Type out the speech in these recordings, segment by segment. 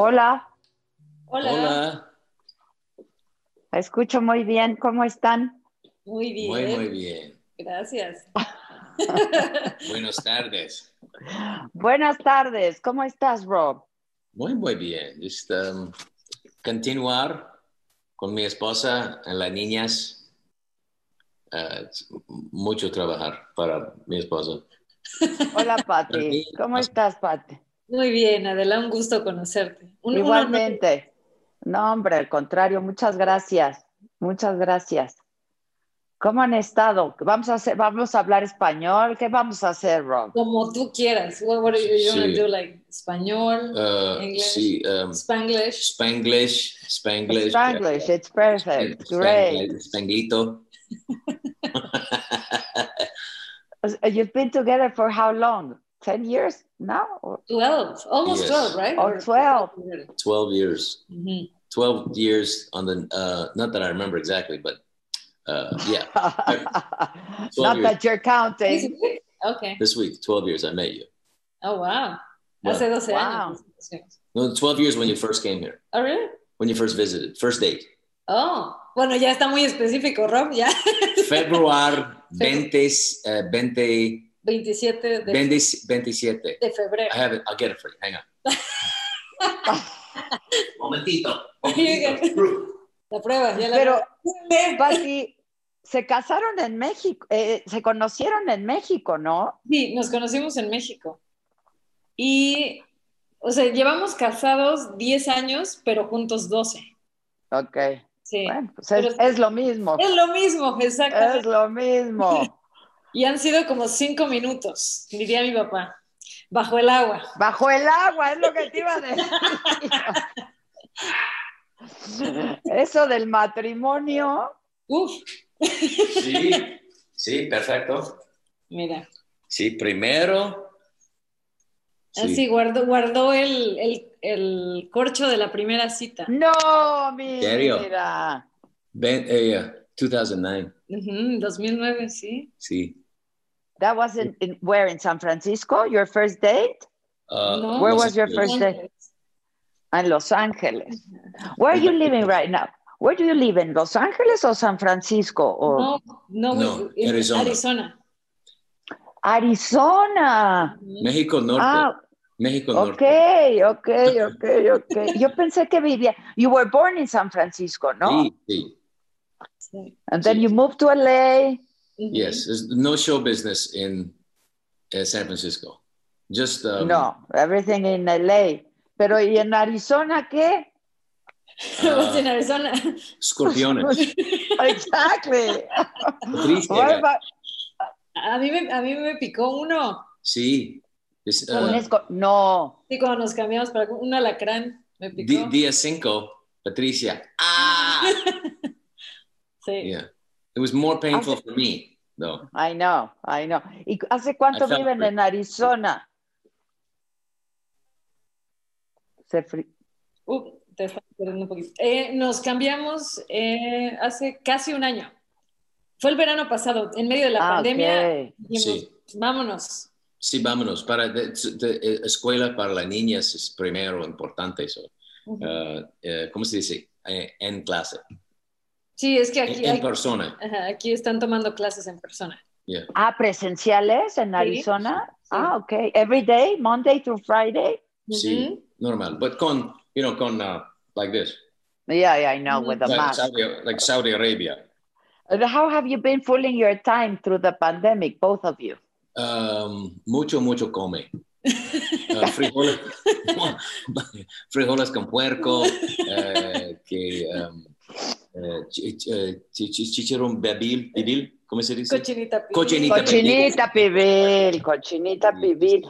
Hola, Hola. Hola, escucho muy bien. ¿Cómo están? Muy bien. muy muy bien. Gracias. Buenas tardes. Buenas tardes. ¿Cómo estás, Rob? Muy muy bien. Just, um, continuar con mi esposa y las niñas. Uh, es mucho trabajar para mi esposa. Hola, Pati. ¿Cómo estás, Pati? Muy bien, Adela, un gusto conocerte. Un- un Igualmente. No, hombre, al contrario, muchas gracias. Muchas gracias. ¿Cómo han estado? ¿Vamos a hacer, vamos a hablar español? ¿Qué vamos a hacer, Rob? Como tú quieras. What, what are you, Sí. do? Like español, Uh, English. sí, um, Spanglish. Spanglish, Spanglish. Spanglish, it's perfect. Great. Spanglish, Spanglito. You've been together for how long? 10 years now? Or, 12, almost Yes. 12, right? or 12? 12 years. Mhm. 12 years on the, uh, not that I remember exactly, but uh, yeah, Not years. that you're counting. Okay. this week, 12 years I met you. Oh, wow. Wow. Hace 12 Wow. años. No, 12 years when you first came here, Oh, really? when you first visited, first date. Oh, bueno, ya está muy específico, Rob, ya. February 20, uh, 20, 27 de, 20, 27. de febrero. I have it. I'll get it for you. Hang on. Momentito. La prueba, ya la Pero. Pati, se casaron en México, eh, se conocieron en México, ¿no? Sí, nos conocimos en México. Y, o sea, llevamos casados 10 años, pero juntos 12. Ok. Sí. Bueno, pues es, Pero- es lo mismo. Es lo mismo, Es exactamente. lo mismo. Y han sido como 5 minutos, diría mi papá, bajo el agua. Bajo el agua, es lo que te iba a decir. Eso del matrimonio. Uf, Sí, sí, perfecto. mira, Sí, primero. así Sí. guardó, guardó el, el- el corcho de la primera cita. No, mira. serio? Ben, eh, yeah, 2009. Ujú, 2009, sí. Sí. That was in, in- where in San Francisco, your first date? Uh, No. Where was your first date? In Los Angeles. Where are you living right now? Where do you live in Los Angeles or San Francisco or No, no, No, en Arizona. Arizona. Arizona? México Norte. Ah, México okay, Norte. okay, okay, okay. Yo pensé que vivía. You were born in San Francisco, no? Sí, sí. Sí. And then Sí. you moved to LA. Ujú. Yes, there's no show business in uh, San Francisco. Just um, no, everything in LA. Pero ¿y en Arizona qué? Pues en Arizona. escorpiones. exactly. Patricia, What about- A mí, me, a mí me picó uno. sí. Es, uh, esco- no. Sí, cuando nos cambiamos para un alacrán, me di- picó. día 5, Patricia. Ah! Sí. yeah. It was more painful for me, though. I know, I know. ¿Y hace cuánto I viven en Arizona? Se fri- Uh, te estás perdiendo un poquito. Eh, nos cambiamos eh, hace casi un año. Fue el verano pasado, en medio de la Ah, pandemia. dijimos, Sí. Vámonos. Sí, vámonos. Para de- de- eh, escuela para las niñas es primero importante eso. Uh, eh, ¿Cómo se dice? Eh, en clase. Sí, es que aquí, en aquí, persona. ajá, aquí están tomando clases en persona. Yeah. Ah, presenciales en Arizona. sí. Ah, okay. Every day, Monday through Friday. Sí, normal. But con, you know, con uh, like this, Yeah, yeah, I know, with the like mask. Saudi, like Saudi Arabia. How have you been fooling your time through the pandemic, both of you? Um, mucho, mucho come. Uh, frijoles, frijoles con puerco, eh, que, um, chi- chi- chi- chi- chicharrón bebil, pibil, ¿cómo se dice? Cochinita. pibil. Cochinita. Cochinita pibil, cochinita pibil.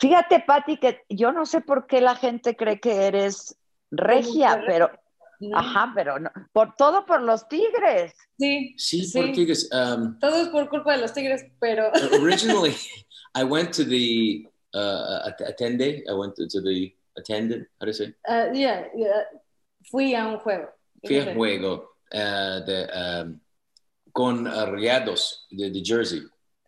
Fíjate, Pati, que yo no sé por qué la gente cree que eres regia, pero, No. ajá, pero no, por todo por los tigres. Sí, Sí, Sí. porque es, um, todo es por culpa de los tigres, pero originally I went to the uh, at- attende. I went to, the attendant. How do you say? ah, yeah, yeah, fui a un juego. A juego uh, de, um, con uh, Rayados de, de Jersey.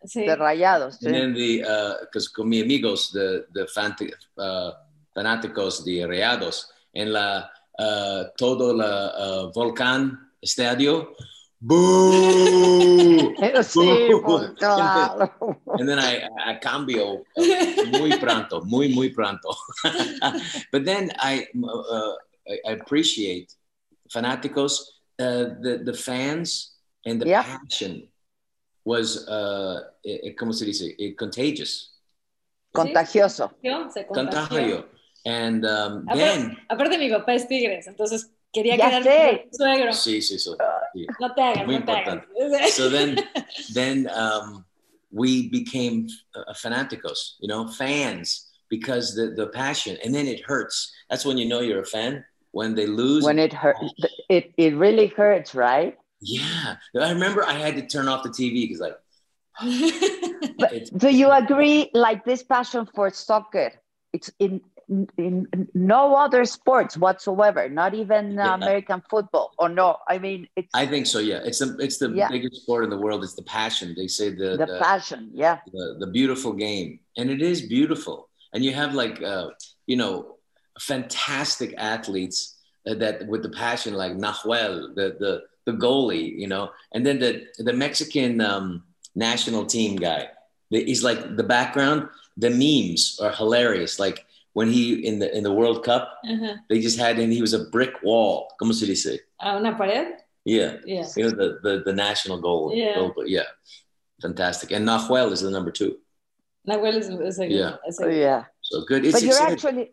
Sí. De rayados. And sí. then the because con mis amigos the the fant- uh, fanáticos de Rayados en la uh, todo uh, volcán estadio. Boo! Sí, Boo! pues, claro. And then I, I cambio uh, muy pronto, muy, muy pronto. but then I, uh, I appreciate fanáticos, uh, the, the fans and the Yeah. passion was, uh, eh, eh, ¿cómo se dice? Eh, contagious, Contagioso. Yo, se contagió. contagio. And um, Aparte, then, aparte mi papá es tigres, entonces quería Ya quedarme sé. con mi suegro. sí, sí, sí. sí. No te hagas, Muy no te hagas. So then, then um, we became uh, fanáticos, you know, fans because the, the passion, and then it hurts. That's when you know you're a fan when they lose. When it hurt, it, it really hurts, right? yeah, I remember I had to turn off the TV because like But do you agree, like this passion for soccer? It's in in no other sports whatsoever, not even Yeah. American football. Or no, I mean it's I think so. Yeah, it's the it's the Yeah. biggest sport in the world. It's the passion. They say the the the, passion. Yeah, the, the beautiful game, and it is beautiful. And you have like uh, you know fantastic athletes that, that with the passion, like Nahuel, the the the goalie, you know, and then the the Mexican um, national team guy. The, he's like the background. The memes are hilarious. Like when he in the in the World Cup, Ajá. they just had him. He was a brick wall. ¿Cómo se dice? ¿A una pared? Yeah. Yeah. You know the the, the national goal. Yeah. goal, yeah. Fantastic. And Nahuel is the number two. Nahuel is, es el, Yeah. es Oh, yeah. So good. It's But you're exciting. actually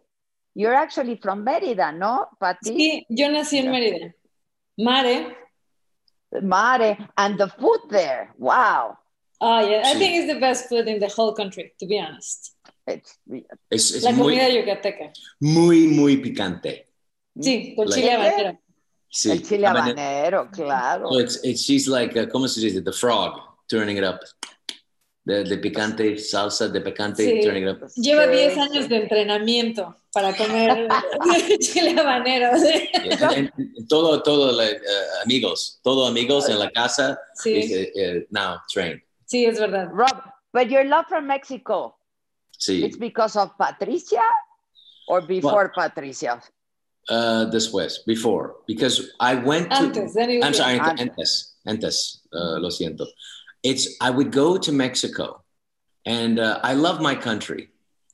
you're actually from Mérida, no, Pati? Sí, yo nací en Yeah. Mérida. Mare. Mare, and the food there. Wow, Oh, yeah. I Sí. think it's the best food in the whole country, to be honest. it's it's, it's La muy, comida yucateca. muy, muy picante. Sí, con Like- chile habanero. Sí. el chile Habanero. habanero, claro. So it's, it's she's like uh, ¿cómo se dice? The frog turning it up. The, the picante salsa de picante Sí. turning it up. Lleva Sí, 10 sí. años de entrenamiento para comer chile habanero. And todo, todo uh, amigos, todo amigos en la casa. Sí, is, uh, uh, now trained. sí, es verdad. Rob, but your love for Mexico, Sí. it's because of Patricia or before Patricia? Uh, después, before, because I went to. Antes, was- I'm sorry, Antes. antes, antes, uh, lo siento. It's, I would go to Mexico and uh, I love my country,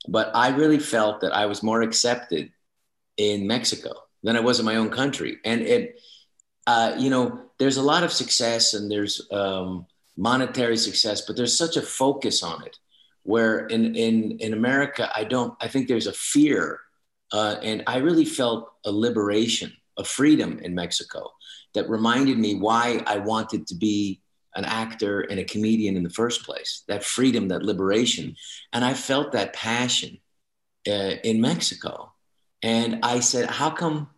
but I really felt that I was more accepted in Mexico than I was in my own country. And it, uh, you know, there's a lot of success and there's um, monetary success, but there's such a focus on it. Where in, in, in America, I don't, I think there's a fear. Uh, and I really felt a liberation, a freedom in Mexico that reminded me why I wanted to be an actor and a comedian in the first place that freedom, that liberation. And I felt that passion uh, in Mexico. And I said, how come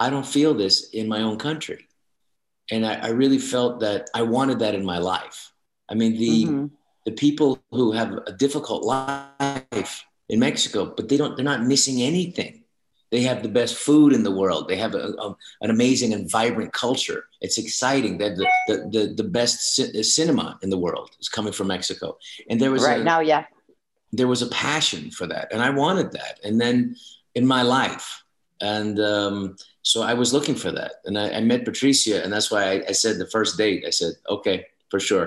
I don't feel this in my own country? And I, I really felt that I wanted that in my life. I mean, the, Mhm. the people who have a difficult life in Mexico, but they don't, they're not missing anything. They have the best food in the world. They have a, a- an amazing and vibrant culture. It's exciting that the, the, the, the best ci- cinema in the world is coming from Mexico. And there was Right a, now, yeah. there was a passion for that and i wanted that and then in my life and um, so I was looking for that, and I, I met Patricia, and that's why I, I said the first date. I said, okay, for sure.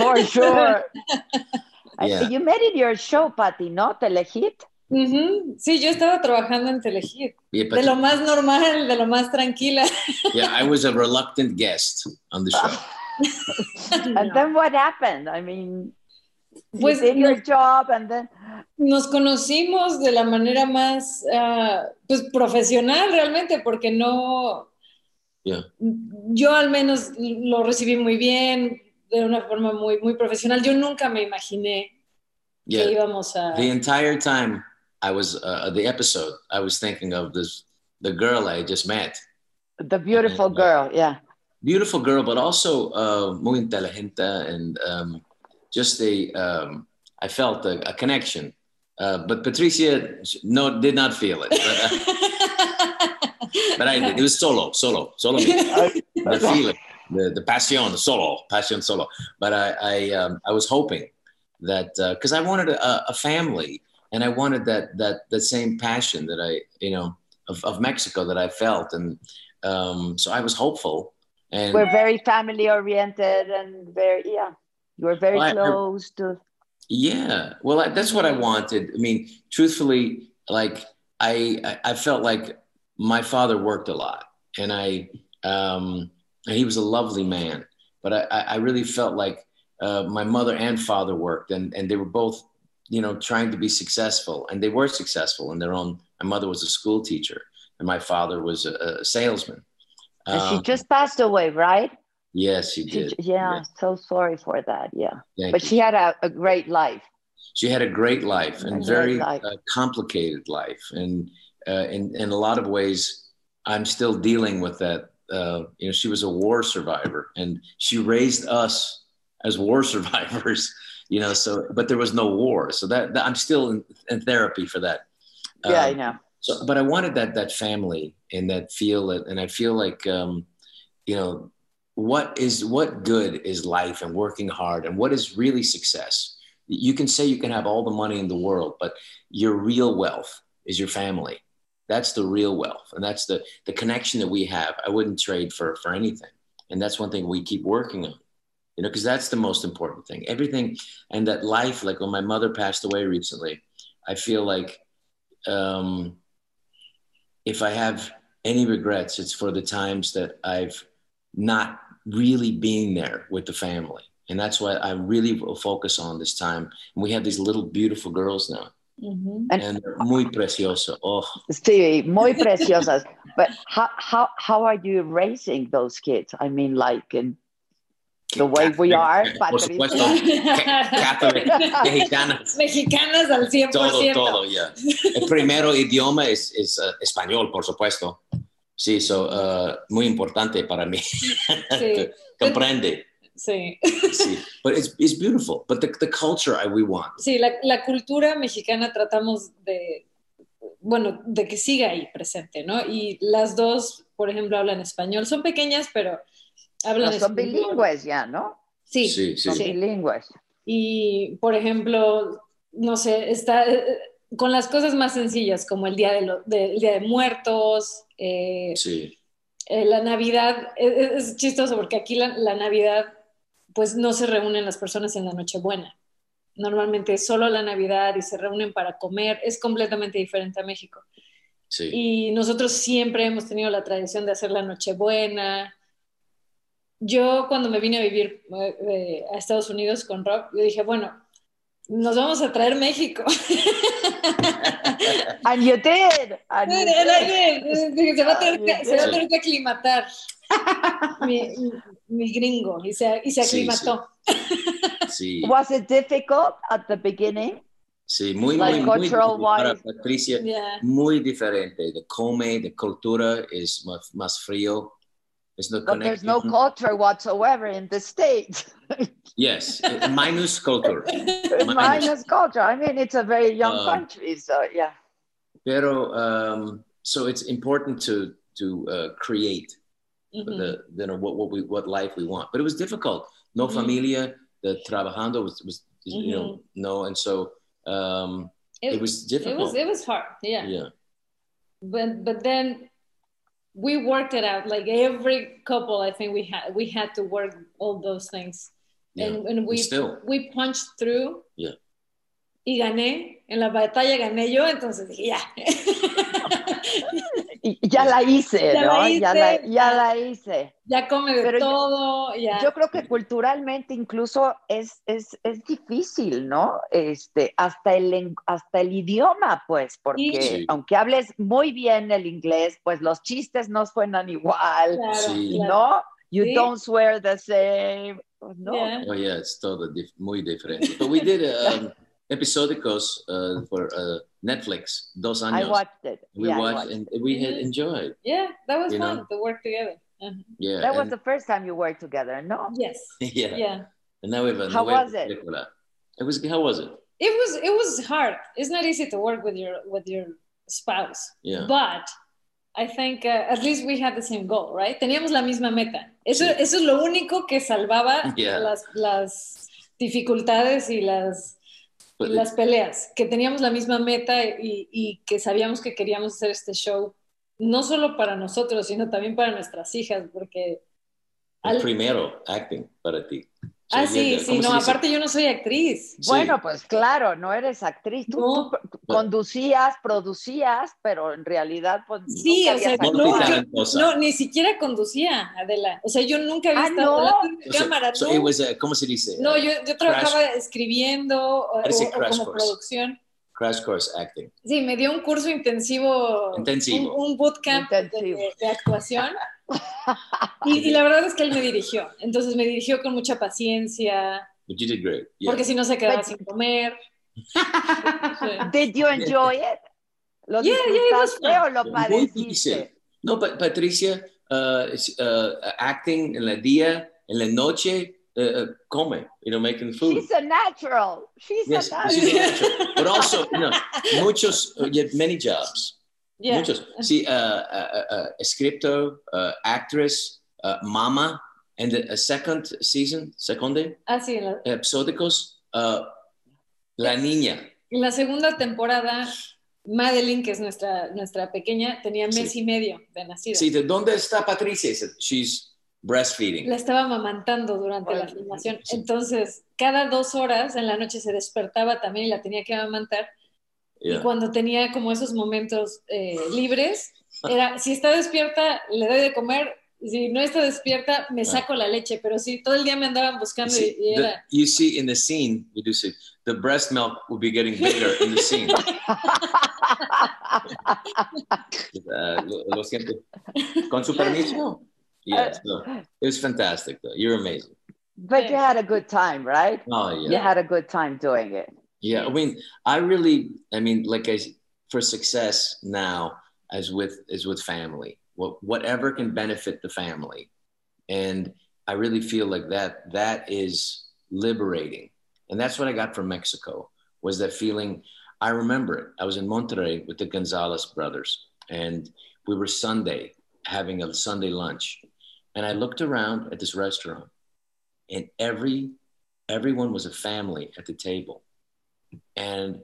For sure. Yeah. You made it your show, Patty, ¿no? Telehit. Sí, yo estaba trabajando en Telehit. Yeah, De lo más normal, de lo más tranquila. yeah, I was a reluctant guest on the show. And then what happened? I mean, Pues you did your job and then Nos conocimos de la manera más ah, pues, profesional realmente, porque no, Yeah. yo al menos lo recibí muy bien, de una forma muy, muy profesional. Yo nunca me imaginé que íbamos a... The entire time I was uh, the episode, I was thinking of this the girl I just met. the beautiful girl, yeah. Beautiful girl, but also uh, muy inteligente and um, just a um, I felt a, a connection. Uh, but Patricia no did not feel it. But, uh, but I did. It was solo, solo, solo. the feeling, the the passion, the solo, passion solo. But I I um, I was hoping that because I wanted a, a family and I wanted that that that same passion that I you know of, of Mexico that I felt and um, so I was hopeful and We're very family oriented and very, yeah. You were very Well, I- I- close to. Yeah, well, I, that's what I wanted. I mean, truthfully, like I, I, felt like my father worked a lot, and I, um, and he was a lovely man. But I, I I really felt like uh, my mother and father worked, and and they were both, you know, trying to be successful, and they were successful in their own. My mother was a school teacher, and my father was a, a salesman. And she Um, just passed away, right? yes, she She, did. yeah, so sorry for that. Yeah. Thank But you. she had a, a great life. she had a great life and A very life. Uh, complicated life and uh, in, in a lot of ways i'm still dealing with that uh, you know she was a war survivor and she raised us as war survivors you know so but there was no war. So that, that i'm still in, in therapy for that. Yeah, I Um, know. so but i wanted that that family and that feel it and i feel like um, you know what is what good is life and working hard and what is really success? You can say you can have all the money in the world but your real wealth is your family. That's the real wealth and that's the the connection that we have. I wouldn't trade for for anything. And that's one thing we keep working on you know because that's the most important thing everything and that life like when my mother passed away recently i feel like um if i have any regrets it's for the times that i've not really being there with the family and that's what i really will focus on this time and we have these little beautiful girls now Ujú. and they're muy precioso oh Sí, muy preciosas. But how, how, how are you raising those kids? I mean, like in the way we are, por supuesto ca- catholic mexicanas Mexicanas al 100%. todo todo ya el primero idioma es, es uh, español por supuesto sí so uh, muy importante para mí Sí. comprende Sí. sí but it's, it's beautiful but the, the culture we want Sí, la, la cultura mexicana tratamos de, bueno, de que siga ahí presente, ¿no? Y las dos, por ejemplo, hablan español. Son pequeñas, pero hablan No, son español. bilingües ya, ¿no? Sí, Sí, sí. Son sí. bilingües. Y, por ejemplo, no sé, está eh, con las cosas más sencillas, como el Día de, lo- de- el día de Muertos, eh, sí eh, la Navidad. Es, es chistoso porque aquí la, la Navidad, pues no se reúnen las personas en la Nochebuena. Normalmente es solo la Navidad y se reúnen para comer. Es completamente diferente a México. sí Y nosotros siempre hemos tenido la tradición de hacer la Nochebuena. Yo cuando me vine a vivir eh, eh, a Estados Unidos con Rob, yo dije, bueno, nos vamos a traer México. And you did. And you did. Dije, se va a tener que, se va a Sí. tener que aclimatar mi, mi gringo y se, y se Sí, aclimató. sí Was it difficult at the beginning? Sí, muy, Like muy, muy cultural difícil para wise. Patricia, Yeah. muy diferente. De come, de cultura es más, más frío. There's no But there's no culture whatsoever in the state. Yes, eh, minus culture. Minus culture. I mean, it's a very young Uh, country, so yeah. Pero, um, so it's important to to uh, create Ujú. the you know what what we what life we want. But it was difficult. No Mhm. familia, the trabajando was was you know no, and so um, it was it difficult. was it was hard, yeah. yeah, But but then we worked it out. Like every couple, I think we had we had to work all those things, Yeah. and, and we still. we punched through. Yeah. Y gané en la batalla gané yo, entonces dije ya. Y ya la hice, Ya ¿no? la ya, la, hice. ya la hice. ya come de Pero yo- todo, ya. Yo creo que culturalmente incluso es, es, es difícil, ¿no? Este, hasta el, hasta el idioma, pues, porque Sí. aunque hables muy bien el inglés, pues los chistes no suenan igual, claro, Sí. claro. ¿no? You Sí. don't swear the same, pues, ¿no? Yeah. Oh yeah, it's todo dif- muy diferente. But we did um, episódicos uh, for uh, Netflix, dos I años. watched it. we Yeah, watched watched and it. we had enjoyed. Yeah, that was You fun know? to work together. Uh-huh. Yeah. That was the first time you worked together, ¿no? Yes. yeah. Yeah. And now we have a How was it? película. It was how was it? It was it was hard. It's not easy to work with your with your spouse. Yeah. But I think uh, at least we had the same goal, right? Teníamos la misma meta. Eso, Sí. eso es lo único que salvaba Yeah. las, las dificultades y las, But las peleas, que teníamos la misma meta y, y que sabíamos que queríamos hacer este show, no solo para nosotros, sino también para nuestras hijas, porque... el al- primero acting para ti. So ah, sí, sí, ¿cómo se no, aparte yo no soy actriz. Sí. Bueno, pues claro, no eres actriz. Tú, No. tú conducías, producías, pero en realidad, pues. Sí, nunca o sea, No, no, ni siquiera conducía, Adela. O sea, yo nunca había Ah, estado ¿no? delante de cámara. so it was a- ¿Cómo se dice? No, yo, yo trabajaba escribiendo o, como course. producción. Crash course acting. Sí, me dio un curso intensivo, Intensivo. un, un bootcamp de, Intensivo. de- de actuación. Y, y la verdad es que él me dirigió. Entonces me dirigió con mucha paciencia, But you did great. Yeah. porque si no se quedaba But- sin comer. Did you enjoy it? ¿Lo Yeah, yeah, it was disfrutaste o lo padeciste? No, pa- Patricia, uh, uh, acting en la día, en la noche, uh, uh, come, you know, making food. She's a natural. She's Yes, a she's natural. a natural. But also, you know, muchos, uh, you have many jobs. Yeah. Muchos. Sí, uh, uh, uh, escritor, uh, actress, uh, mama, and the second season, second Ah, sí, la, episódicos, uh, la niña. en la segunda temporada, Madeline, que es nuestra, nuestra pequeña, tenía mes Sí. y medio de nacida. Sí, ¿de dónde está Patricia? She's breastfeeding. La estaba amamantando durante la filmación. sí. Entonces, cada dos horas en la noche se despertaba también y la tenía que amamantar. Yeah. Y cuando tenía como esos momentos eh, libres, era, si está despierta, le doy de comer. Si no está despierta, me saco la leche. Pero sí, todo el día me andaban You buscando see, y, y the- you see in the scene, we do see the breast milk will be getting bigger in the scene. Uh, lo, lo siento. Con su permiso. Yes, no. It was fantastic, though. You're amazing. But you had a good time, right? Oh, yeah. You had a good time doing it. Yeah. I mean, I really, I mean, like I, for success now, as with, as with family, what, whatever can benefit the family. And I really feel like that, that is liberating. And that's what I got from Mexico was that feeling. I remember it. I was in Monterrey with the Gonzalez brothers and we were Sunday having a Sunday lunch. And I looked around at this restaurant and every, everyone was a family at the table. And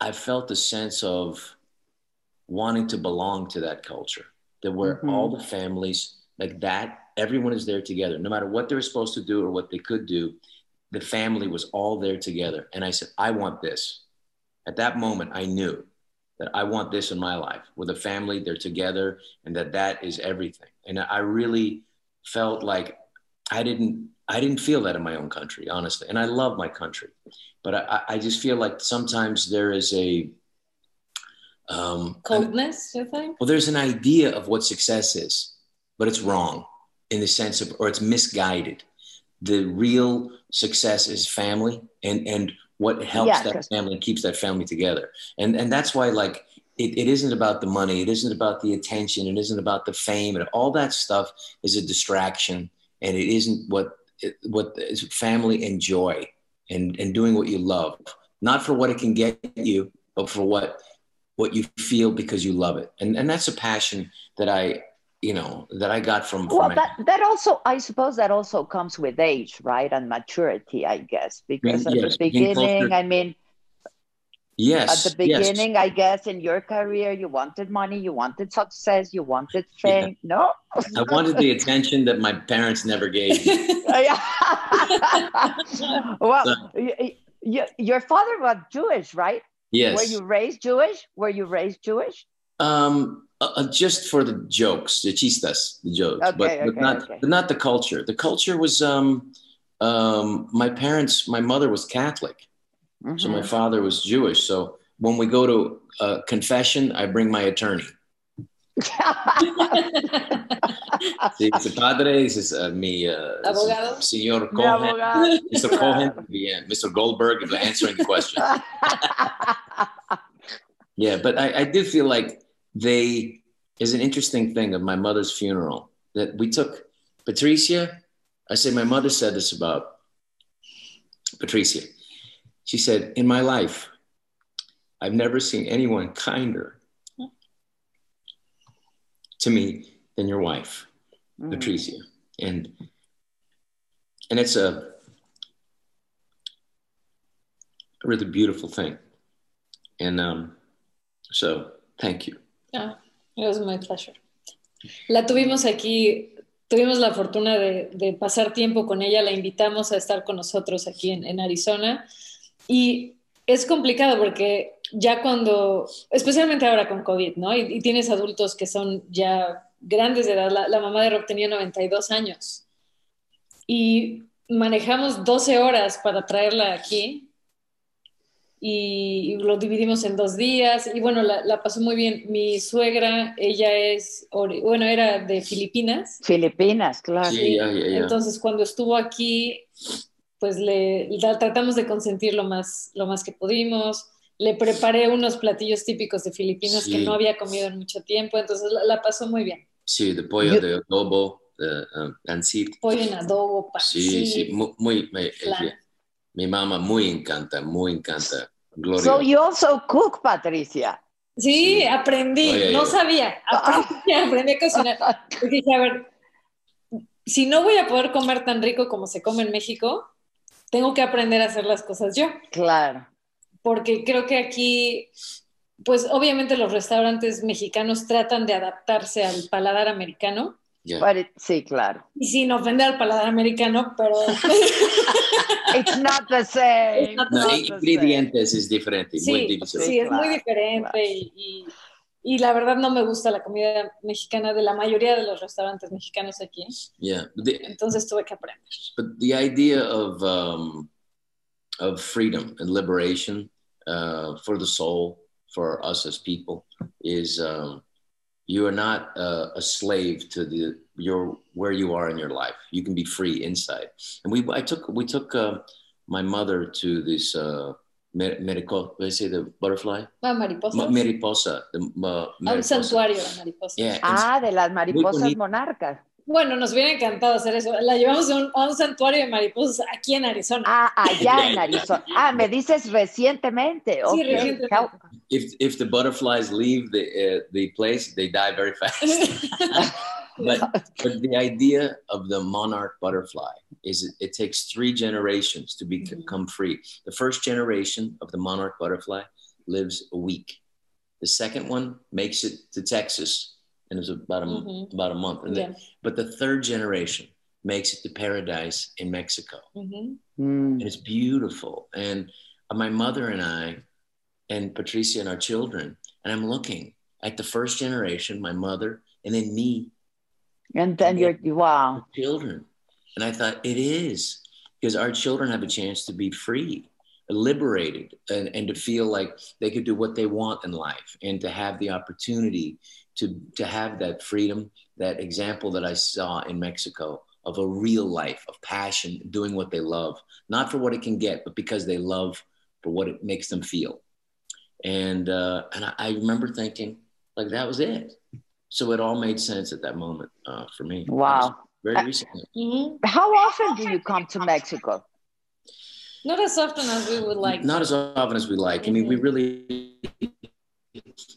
I felt a sense of wanting to belong to that culture, that where Mhm. all the families like that, everyone is there together, no matter what they're supposed to do or what they could do. The family was all there together. And I said, I want this. At that moment, I knew that I want this in my life with a family, they're together, and that that is everything. And I really felt like I didn't, I didn't feel that in my own country, honestly. And I love my country, but I, I just feel like sometimes there is a, um, Coldness, you think? well, there's an idea of what success is, but it's wrong in the sense of, or it's misguided. The real success is family and, and what helps Yeah, that 'cause- family and keeps that family together. And, and that's why, like, it, it isn't about the money. It isn't about the attention. It isn't about the fame. And all that stuff is a distraction. And it isn't what, it, what is family and joy and, and doing what you love, not for what it can get you, but for what what you feel because you love it and and that's a passion that i you know that i got from, from Well, that, that also, I suppose that also comes with age, right? And maturity, I guess. Because Being- at yes, the beginning, I mean, Yes. At the yes. beginning, I guess, in your career, you wanted money, you wanted success, you wanted fame. No? I wanted the attention that my parents never gave. me. well, y- y- your father was Jewish, right? Yes. Were you raised Jewish? Were you raised Jewish? Um, uh, uh, just for the jokes, the chistas, the jokes, Okay, but, but okay, not okay. but not the culture. The culture was um, um, my parents. My mother was Catholic, so my Mhm. father was Jewish. So when we go to uh, confession, I bring my attorney. Sí, padre, dice uh, mi uh, Abogado. señor Cohen, abogado. Mr. Cohen, yeah, Mr. Goldberg, answering the question. Yeah, but I, I do feel like they is an interesting thing of my mother's funeral that we took Patricia. I say my mother said this about Patricia. She said, "In my life, I've never seen anyone kinder to me than your wife, Mm. Patricia." And and it's a really beautiful thing. And um, so, thank you. Ah, it was my pleasure. La tuvimos aquí, tuvimos la fortuna de, de pasar tiempo con ella, la invitamos a estar con nosotros aquí en, en Arizona y es complicado porque ya cuando, especialmente ahora con COVID, ¿no? Y, y tienes adultos que son ya grandes de edad, la, la mamá de Rob tenía 92 años y manejamos 12 horas para traerla aquí y, y lo dividimos en dos días y bueno, la, la pasó muy bien. Mi suegra, ella es, bueno, era de Filipinas. Filipinas, claro. Sí, ya, ya, ya. Entonces, cuando estuvo aquí, pues le, la tratamos de consentir lo más, lo más que pudimos. Le preparé unos platillos típicos de Filipinas Sí. que no había comido en mucho tiempo, entonces la, la pasó muy bien. Sí, de pollo Yo- de adobo, de um, pancit. Pollo en adobo, Sí, sí, pancit, mu- muy, me- ella- mi mamá muy encanta, muy encanta. Gloria. So you also cook, Patricia. Sí, Sí. aprendí, Oye, no oye. sabía, aprendí, aprendí a cocinar. Y dije, a ver, si no voy a poder comer tan rico como se come en México, tengo que aprender a hacer las cosas yo, Claro. porque creo que aquí, pues obviamente los restaurantes mexicanos tratan de adaptarse al paladar americano, Yeah. It- sí, claro. y sin ofender al paladar americano, pero It's not the same. Not No, the ingredientes es diferente, muy sí, difícil. sí, es muy claro, diferente claro. y, y- y la verdad no me gusta la comida mexicana de la mayoría de los restaurantes mexicanos aquí, Yeah, the, entonces tuve que aprender. but the idea of um, of freedom and liberation uh, for the soul, for us as people, is um, you are not uh, a slave to the your where you are in your life. You can be free inside. And we I took we took uh, my mother to this uh, mer the butterfly? Ah, mariposa. mariposa. The, ma mariposa. Ah, un santuario de mariposas. Yeah, ah, de las mariposas monarcas. Bueno, nos hubiera encantado hacer eso. La llevamos a un, a un santuario de mariposas aquí en Arizona. Ah, allá en Arizona. Ah, me dices recientemente. Sí, Okay. recientemente. If if the butterflies leave the uh, the place, they die very fast. but but the idea of the monarch butterfly is it, it takes three generations to be- become free. The first generation of the monarch butterfly lives a week. The second one makes it to Texas and it's about a Mhm. about a month. And Ya. then, but the third generation makes it to paradise in Mexico Ujú. Mm. and it's beautiful. And my mother and I, and Patricia and our children, and I'm looking at the first generation, my mother, and then me, And then you're, wow. children. And I thought it is because our children have a chance to be free, liberated, and, and to feel like they could do what they want in life and to have the opportunity to, to have that freedom, that example that I saw in Mexico of a real life of passion, doing what they love, not for what it can get, but because they love for what it makes them feel. And, uh, and I, I remember thinking, like, that was it. So it all made sense at that moment uh, for me. Wow. Very recently. Ujú. How often do you come to Mexico? Not as often as we would like. Not as often as we like. I mean, we Mhm. really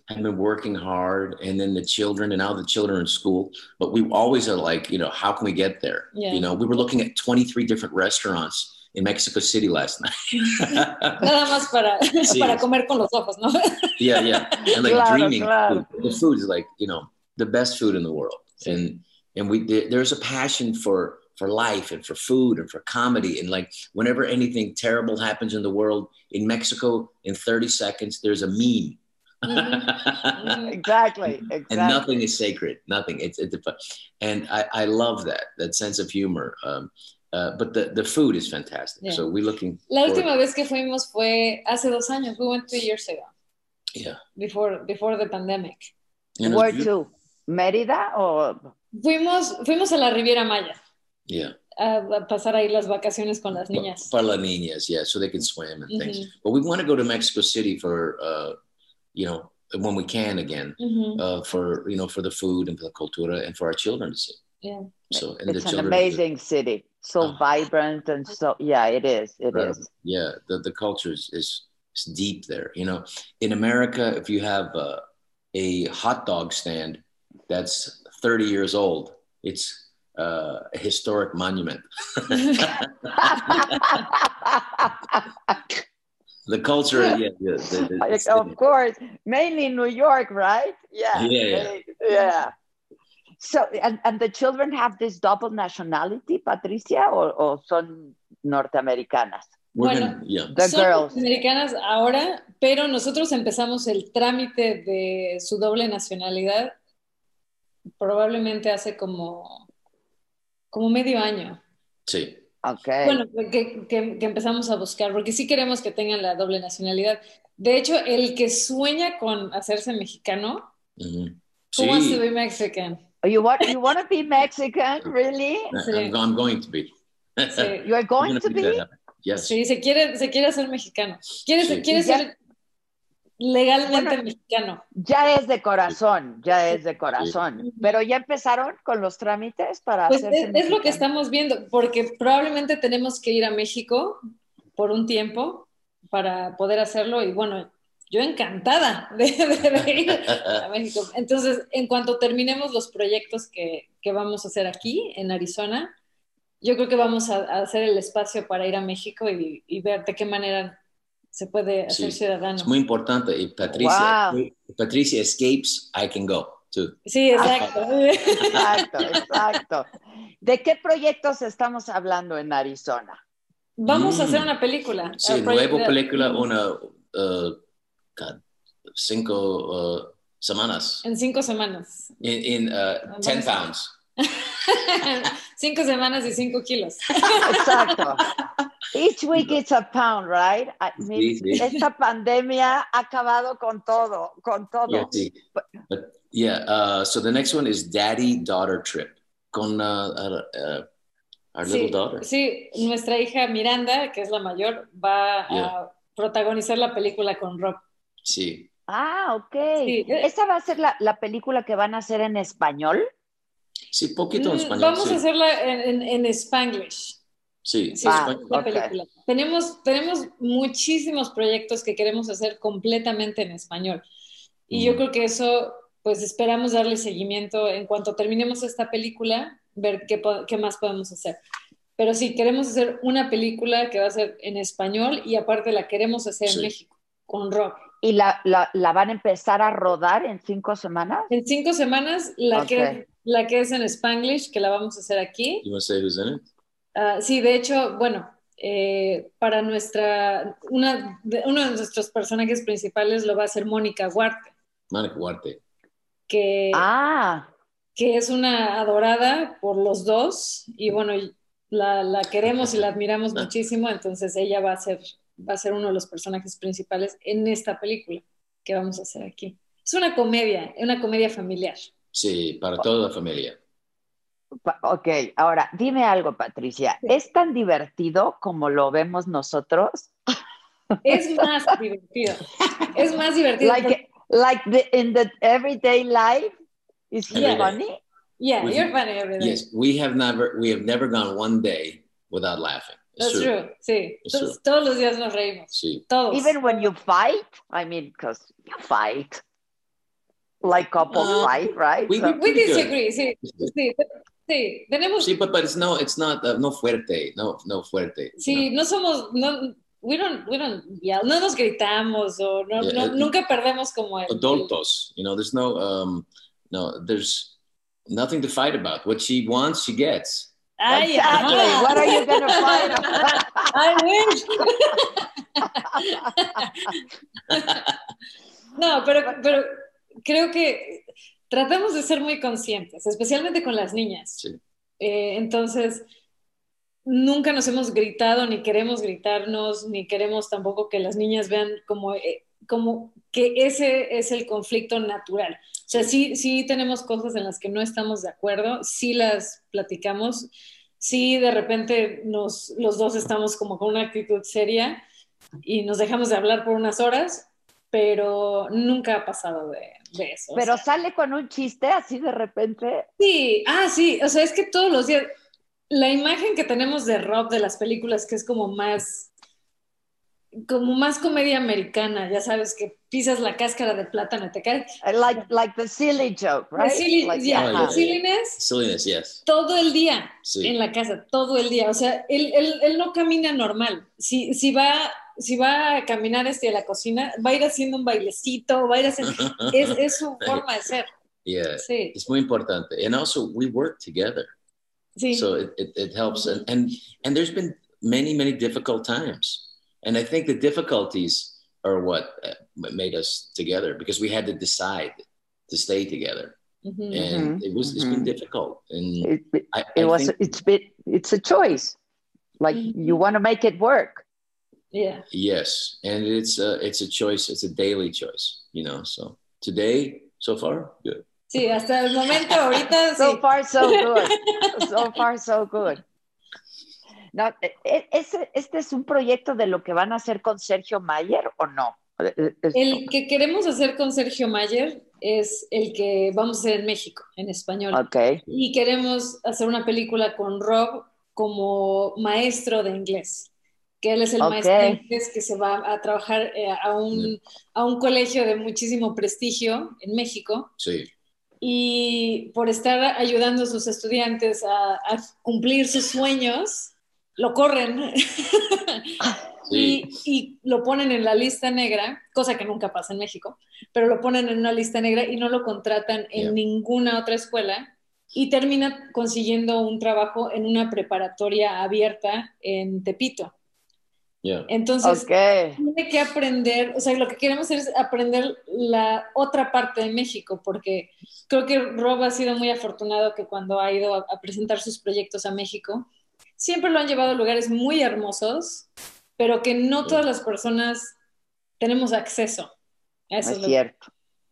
have been working hard, and then the children, and now the children are in school. But we always are like, you know, how can we get there? Yeah. You know, we were looking at 23 different restaurants in Mexico City last night. Nada más para, Sí. para comer con los ojos, ¿no? yeah, yeah, and like Claro, dreaming. claro. Food. The food is like you know the best food in the world, and and we there's a passion for for life and for food and for comedy and like whenever anything terrible happens in the world in Mexico in 30 seconds there's a meme. Mhm. Exactly, and nothing is sacred. Nothing. It's it's and I I love that that sense of humor. Um, uh, but the the food is fantastic. Yeah. So we're looking. La última vez que fuimos fue hace dos años. We went two years ago, Yeah. before, before the pandemic. And Where to? ¿Mérida o Fuimos, fuimos a la Riviera Maya Yeah. a pasar ahí las vacaciones con las niñas. Para las niñas, yeah, so they can swim and things. Mhm. But we want to go to Mexico City for, uh, you know, when we can again, Ujú. uh, for you know, for the food and for the cultura and for our children to see. Yeah. So and it's the an children. amazing city. So Oh. vibrant and so yeah, it is. It Incredible. is. Yeah, the, the culture is, is, is deep there. You know, in America, if you have uh, a hot dog stand that's 30 years old, it's uh, a historic monument. the culture, yeah, yeah, the- the- Like, it's- of course, mainly New York, right? Yeah. Yeah, yeah. So, and, and the children have this double nationality, Patricia, or, or son norteamericanas? Bueno, yeah, The Son girls. americanas ahora, pero nosotros empezamos el trámite de su doble nacionalidad probablemente hace como, como medio año. sí. Okay. Bueno, que, que- que empezamos a buscar, porque sí queremos que tengan la doble nacionalidad. De hecho, el que sueña con hacerse mexicano, who wants to Sí, be Mexican? you want you want to be Mexican, really? I'm, I'm going to be. Sí, You are going to be? Yes. sí, se quiere, se quiere hacer mexicano. Quiere, Sí. quiere ser legalmente Bueno, mexicano. Ya es de corazón, ya es de corazón. Pero ya empezaron con los trámites para Pues es, es lo que estamos viendo, porque probablemente tenemos que ir a México por un tiempo para poder hacerlo y bueno, yo encantada de, de- de ir a México. Entonces, en cuanto terminemos los proyectos que, que vamos a hacer aquí en Arizona, yo creo que vamos a, a hacer el espacio para ir a México y, y ver de qué manera se puede hacer Sí. ciudadano. Es muy importante. Y Patricia, Wow. Patricia escapes, I can go too. Sí, exacto. Exacto, exacto. ¿De qué proyectos estamos hablando en Arizona? Vamos a hacer Mm. una película. Sí, nueva película, una, uh, cinco uh, semanas. En cinco semanas. Uh, 10 pounds. cinco semanas y cinco kilos. Exacto. Each week it's a pound, right? I mean, Sí, sí. Esta pandemia ha acabado con todo, con todo. Yeah, sí. But yeah, uh, so the next one is Daddy Daughter Trip. Con uh, uh, uh, our little daughter. sí, nuestra hija Miranda, que es la mayor, va Yeah. a protagonizar la película con Rob. Sí. Ah, ok. Sí. ¿Esa va a ser la, la película que van a hacer en español? Sí, poquito en Mm, español. Vamos sí. a hacerla en, en, en Spanglish. Sí, Sí, Ah, español. la ok. película. Tenemos, tenemos muchísimos proyectos que queremos hacer completamente en español. Y yo Mm. creo que eso, pues esperamos darle seguimiento en cuanto terminemos esta película, ver qué, qué más podemos hacer. Pero sí, queremos hacer una película que va a ser en español y aparte la queremos hacer Sí. en México, con rock. ¿Y la, la, la van a empezar a rodar en cinco semanas? En cinco semanas, la, Ok. que, la que es en Spanglish, que la vamos a hacer aquí. You want to say who's in it? Ah, sí, de hecho, bueno, eh, para nuestra, una de, uno de nuestros personajes principales lo va a hacer Mónica Huarte, Monica Huarte. que, Ah, que es una adorada por los dos y bueno, la, la queremos y la admiramos muchísimo, entonces ella va a ser, va a ser uno de los personajes principales en esta película que vamos a hacer aquí. Es una comedia, una comedia familiar. Sí, para toda la familia. Ok. Ahora, dime algo, Patricia. ¿Es tan divertido como lo vemos nosotros? Es más divertido, es más divertido. Like, like the, in the everyday life? Is he Yeah. funny? yeah, We- you're funny every day. Yes, we have never we have never gone one day without laughing. It's That's true. Sí, It's todos, true. todos los días nos reímos. Sí. Todos. Even when you fight? I mean, because you fight. Like couples Uh, fight, right? we- So- We disagree, sí. sí. Sí, tenemos. Sí, but, but it's no, it's not, uh, no fuerte, no, no fuerte. Sí, no somos, no, we don't, we don't yell, no nos gritamos o no, Yeah, no- uh, nunca perdemos como el. Adultos, you know, there's no, um, no, there's nothing to fight about. What she wants, she gets. Ay, exactly. ajá. What are you going to find? I wish. no, pero, pero creo que tratamos de ser muy conscientes, especialmente con las niñas. Sí. Eh, entonces, nunca nos hemos gritado, ni queremos gritarnos, ni queremos tampoco que las niñas vean como, eh, como que ese es el conflicto natural. O sea, sí, sí tenemos cosas en las que no estamos de acuerdo, sí las platicamos, sí de repente nos, los dos estamos como con una actitud seria y nos dejamos de hablar por unas horas, pero nunca ha pasado de, de eso. o Pero sea. sale con un chiste así de repente. Sí, ah, sí, o sea, es que todos los días, la imagen que tenemos de Rob de las películas, que es como más, como más comedia americana, ya sabes, que pisas la cáscara de plátano y te caes. Like, like the silly joke, right? The silly- Like, yeah, Oh, ajá. the silliness, Silliness, yes. todo el día Sí. en la casa, todo el día. O sea, él, él, él no camina normal. Si, si, va, si va a caminar este a la cocina, va a ir haciendo un bailecito, va a ir haciendo... es, es su forma de ser. Yeah, Sí, it's muy importante. And also, we work together. sí. so it, it, it helps and, and and there's been many many difficult times and i think the difficulties are what uh, made us together because we had to decide to stay together Ujú. and mm-hmm. it was it's been mm-hmm. difficult and It, it, I, it I was, think, it's bit, it's a choice. Like you want to make it work. Yeah. yes and it's a, it's a choice it's a daily choice you know so today so far good Sí, hasta el momento, ahorita So sí. far, so good. so far, so good. No, e- e- ese- ¿Este es un proyecto de lo que van a hacer con Sergio Mayer o no? Es- El que queremos hacer con Sergio Mayer es el que vamos a hacer en México, en español. Ok. Y queremos hacer una película con Rob como maestro de inglés, que él es el maestro inglés que se va a trabajar eh, a, un, a un colegio de muchísimo prestigio en México. sí y por estar ayudando a sus estudiantes a, a cumplir sus sueños, lo corren y, y lo ponen en la lista negra, cosa que nunca pasa en México, pero lo ponen en una lista negra y no lo contratan en Yeah. ninguna otra escuela y termina consiguiendo un trabajo en una preparatoria abierta en Tepito. Yeah Entonces, Ok. tiene que aprender, o sea, lo que queremos hacer es aprender la otra parte de México, porque creo que Rob ha sido muy afortunado que cuando ha ido a, a presentar sus proyectos a México, siempre lo han llevado a lugares muy hermosos, pero que no todas las personas tenemos acceso a eso. Es lo- cierto.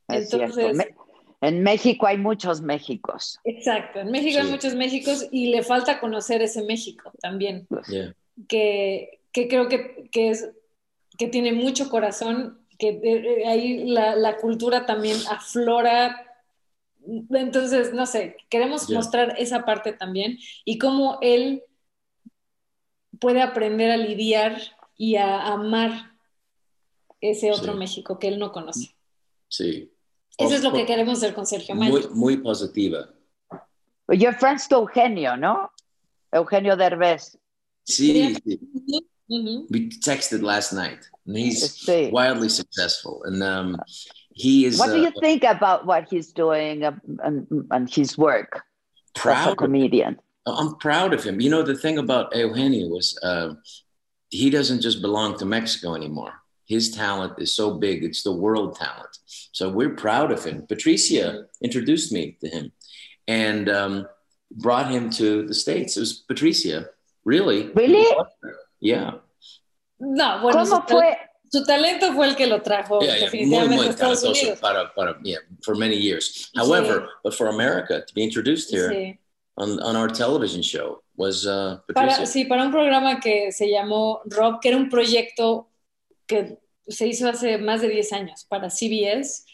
Es Entonces- cierto. Me- en México hay muchos Méxicos. Exacto, en México hay Sí. muchos Méxicos y le falta conocer ese México también. yeah que, que creo que, que, es, que tiene mucho corazón, que de- de ahí la, la cultura también aflora. Entonces, no sé, queremos mostrar esa parte también y cómo él puede aprender a lidiar y a amar ese otro Sí. México que él no conoce. sí Eso es lo que queremos hacer con Sergio Mayer. muy muy positiva You're friends to Eugenio, ¿no? Eugenio Derbez. sí, sí. Ujú. we texted last night and he's wildly successful and um he is What do you uh, think about what he's doing um, and, and his work as a proud comedian? i'm proud of him. You know the thing about eugenio was uh, he doesn't just belong to mexico anymore. His talent is so big it's the world talent. So we're proud of him. Patricia introduced me to him and um, brought him to the states. It was patricia really. Really? No, yeah bueno, su, ¿Cómo tal- fue? su talento fue el que lo trajo yeah, yeah. Muy, muy a Estados talentoso Unidos. para, para, yeah, for many years. However, but for America to be introduced here Sí. on, on our television show was uh, Para, sí, para un programa que se llamó Rob, que era un proyecto que se hizo hace más de 10 años para CBS.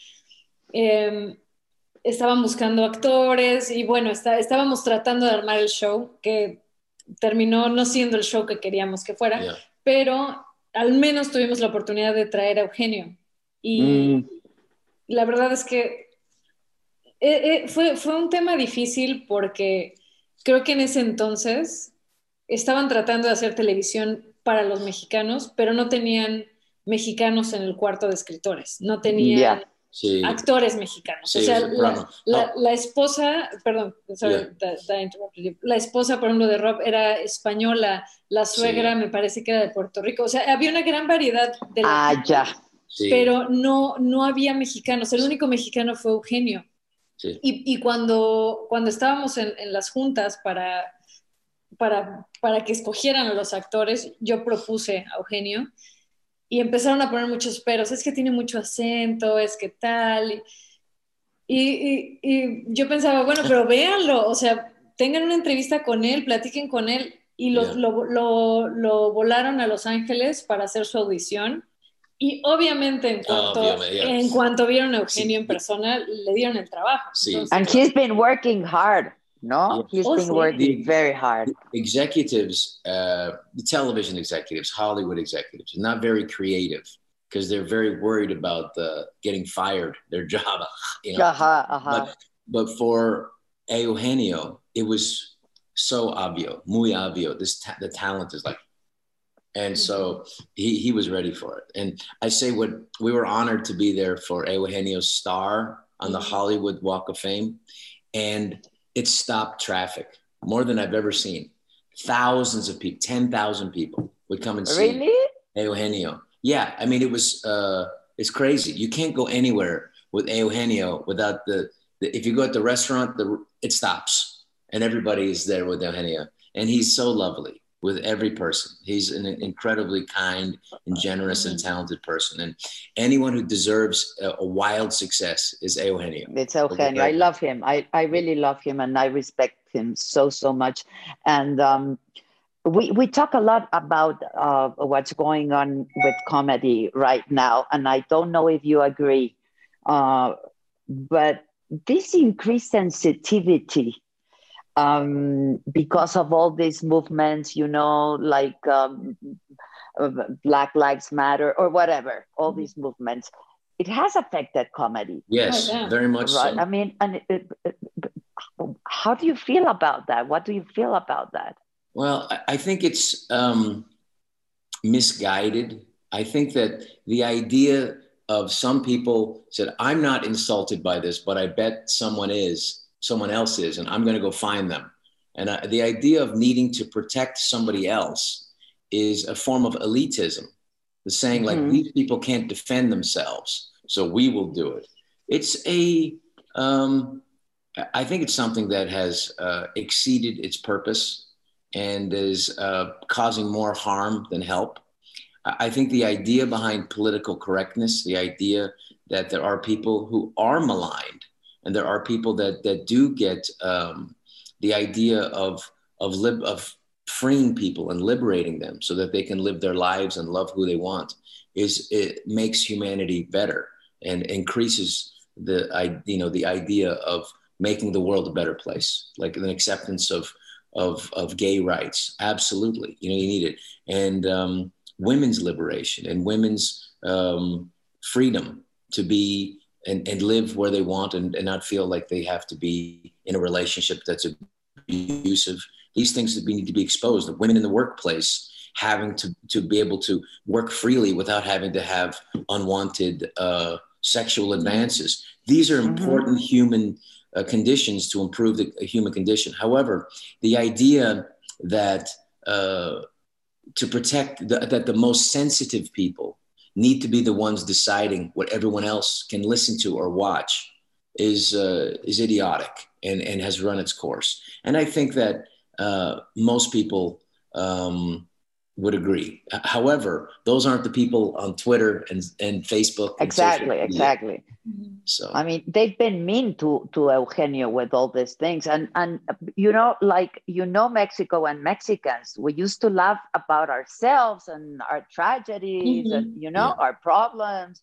Eh, estaban buscando actores y bueno, está- estábamos tratando de armar el show que terminó no siendo el show que queríamos que fuera, Yeah. pero al menos tuvimos la oportunidad de traer a Eugenio. Y Mm. la verdad es que eh, eh, fue, fue un tema difícil porque creo que en ese entonces estaban tratando de hacer televisión para los mexicanos, pero no tenían mexicanos en el cuarto de escritores, no tenían Yeah. Sí. actores mexicanos. Sí, o sea, la, la- la esposa, perdón, sorry, Yeah. that- that interrupted you. la esposa, por ejemplo, de Rob era española, la suegra Sí. me parece que era de Puerto Rico, o sea, había una gran variedad de Ah, ya. Sí. pero no, no había mexicanos, el único mexicano fue Eugenio. Sí. Y, y cuando, cuando estábamos en, en las juntas para, para, para que escogieran a los actores, yo propuse a Eugenio y empezaron a poner muchos peros. Es que tiene mucho acento, es que tal. Y, y- y yo pensaba, bueno, pero véanlo, o sea, tengan una entrevista con él, platiquen con él. Y lo, Yeah. lo, lo- lo volaron a Los Ángeles para hacer su audición. Y obviamente en cuanto, Obviamente, yeah. en cuanto vieron a Eugenio Sí. en persona, le dieron el trabajo. Sí. Entonces, And he's been working hard, no? He's been working very hard. executives, uh, the television executives, Hollywood executives, not very creative because they're very worried about uh, getting fired, their job. You know, Ajá, ajá. but but for Eugenio, it was so obvio, muy obvio. This ta- the talent is like, and so he he was ready for it. And I say what we were honored to be there for Eugenio's star on the Mhm. Hollywood Walk of Fame, and it stopped traffic more than I've ever seen. Thousands of people, ten thousand people would come and see Really? Eugenio. Yeah, I mean it was uh, it's crazy. You can't go anywhere with Eugenio without the, the if you go at the restaurant, the it stops and everybody is there with Eugenio, and he's so lovely with every person. He's an incredibly kind and generous and talented person, and anyone who deserves a, a wild success is Eugenio. It's Eugenio. I love him. I, I really love him and I respect him so, so much. And um, we, we talk a lot about uh, what's going on with comedy right now. And I don't know if you agree, uh, but this increased sensitivity um, because of all these movements, you know, like um, uh, Black Lives Matter or whatever, all these movements, it has affected comedy. Yes, Oh, yeah. very much Right. so. I mean, and it, it, it- how do you feel about that? What do you feel about that? Well, I- I think it's um, misguided. I think that the idea of some people said, I'm not insulted by this, but I bet someone is, someone else is, and I'm going to go find them. And uh, the idea of needing to protect somebody else is a form of elitism. The saying, like, Mhm. these people can't defend themselves, so we will do it. It's a, um, I- think it's something that has uh, exceeded its purpose and is uh, causing more harm than help. I think the idea behind political correctness, the idea that there are people who are maligned, and there are people that that do get um, the idea of of lib- of freeing people and liberating them so that they can live their lives and love who they want is it makes humanity better and increases the you know the idea of making the world a better place like an acceptance of of of gay rights. Absolutely. You know you need it. And um, women's liberation and women's um, freedom to be and, and live where they want and, and not feel like they have to be in a relationship that's abusive these things that need to be exposed the women in the workplace having to, to be able to work freely without having to have unwanted uh, sexual advances these are Mhm. important human uh, conditions to improve the human condition. However, the idea that uh, to protect the, that the most sensitive people need to be the ones deciding what everyone else can listen to or watch is uh, is idiotic and, and has run its course. And I think that uh, most people um, would agree. However, those aren't the people on Twitter and, and Facebook. and Exactly, exactly. So I mean, they've been mean to to Eugenio with all these things, and and you know, like you know, Mexico and Mexicans, we used to laugh about ourselves and our tragedies, and you know, our problems,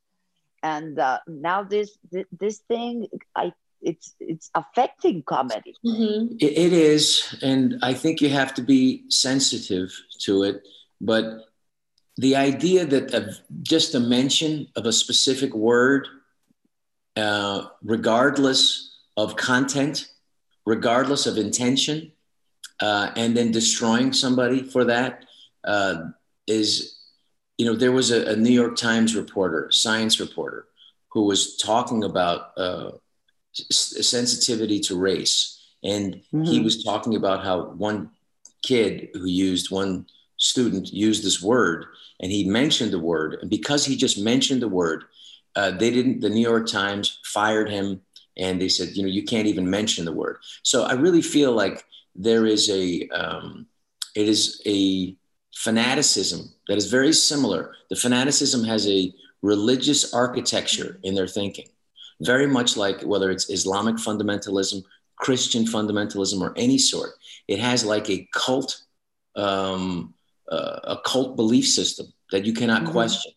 and uh, now this this, this thing, I it's it's affecting comedy. Mhm. It, it is, and I think you have to be sensitive to it. But the idea that of just a mention of a specific word, uh, regardless of content, regardless of intention, uh, and then destroying somebody for that uh, is, you know, there was a, a, New York Times reporter, science reporter, who was talking about uh, sensitivity to race. And mm-hmm. he was talking about how one kid who used, one student used this word, and he mentioned the word. And because he just mentioned the word, uh, they didn't, the New York Times fired him and they said, you know, you can't even mention the word. So I really feel like there is a, um, it is a fanaticism that is very similar. The fanaticism has a religious architecture in their thinking, very much like whether it's Islamic fundamentalism, Christian fundamentalism, or any sort. It has like a cult, um, uh, a cult belief system that you cannot mm-hmm. question.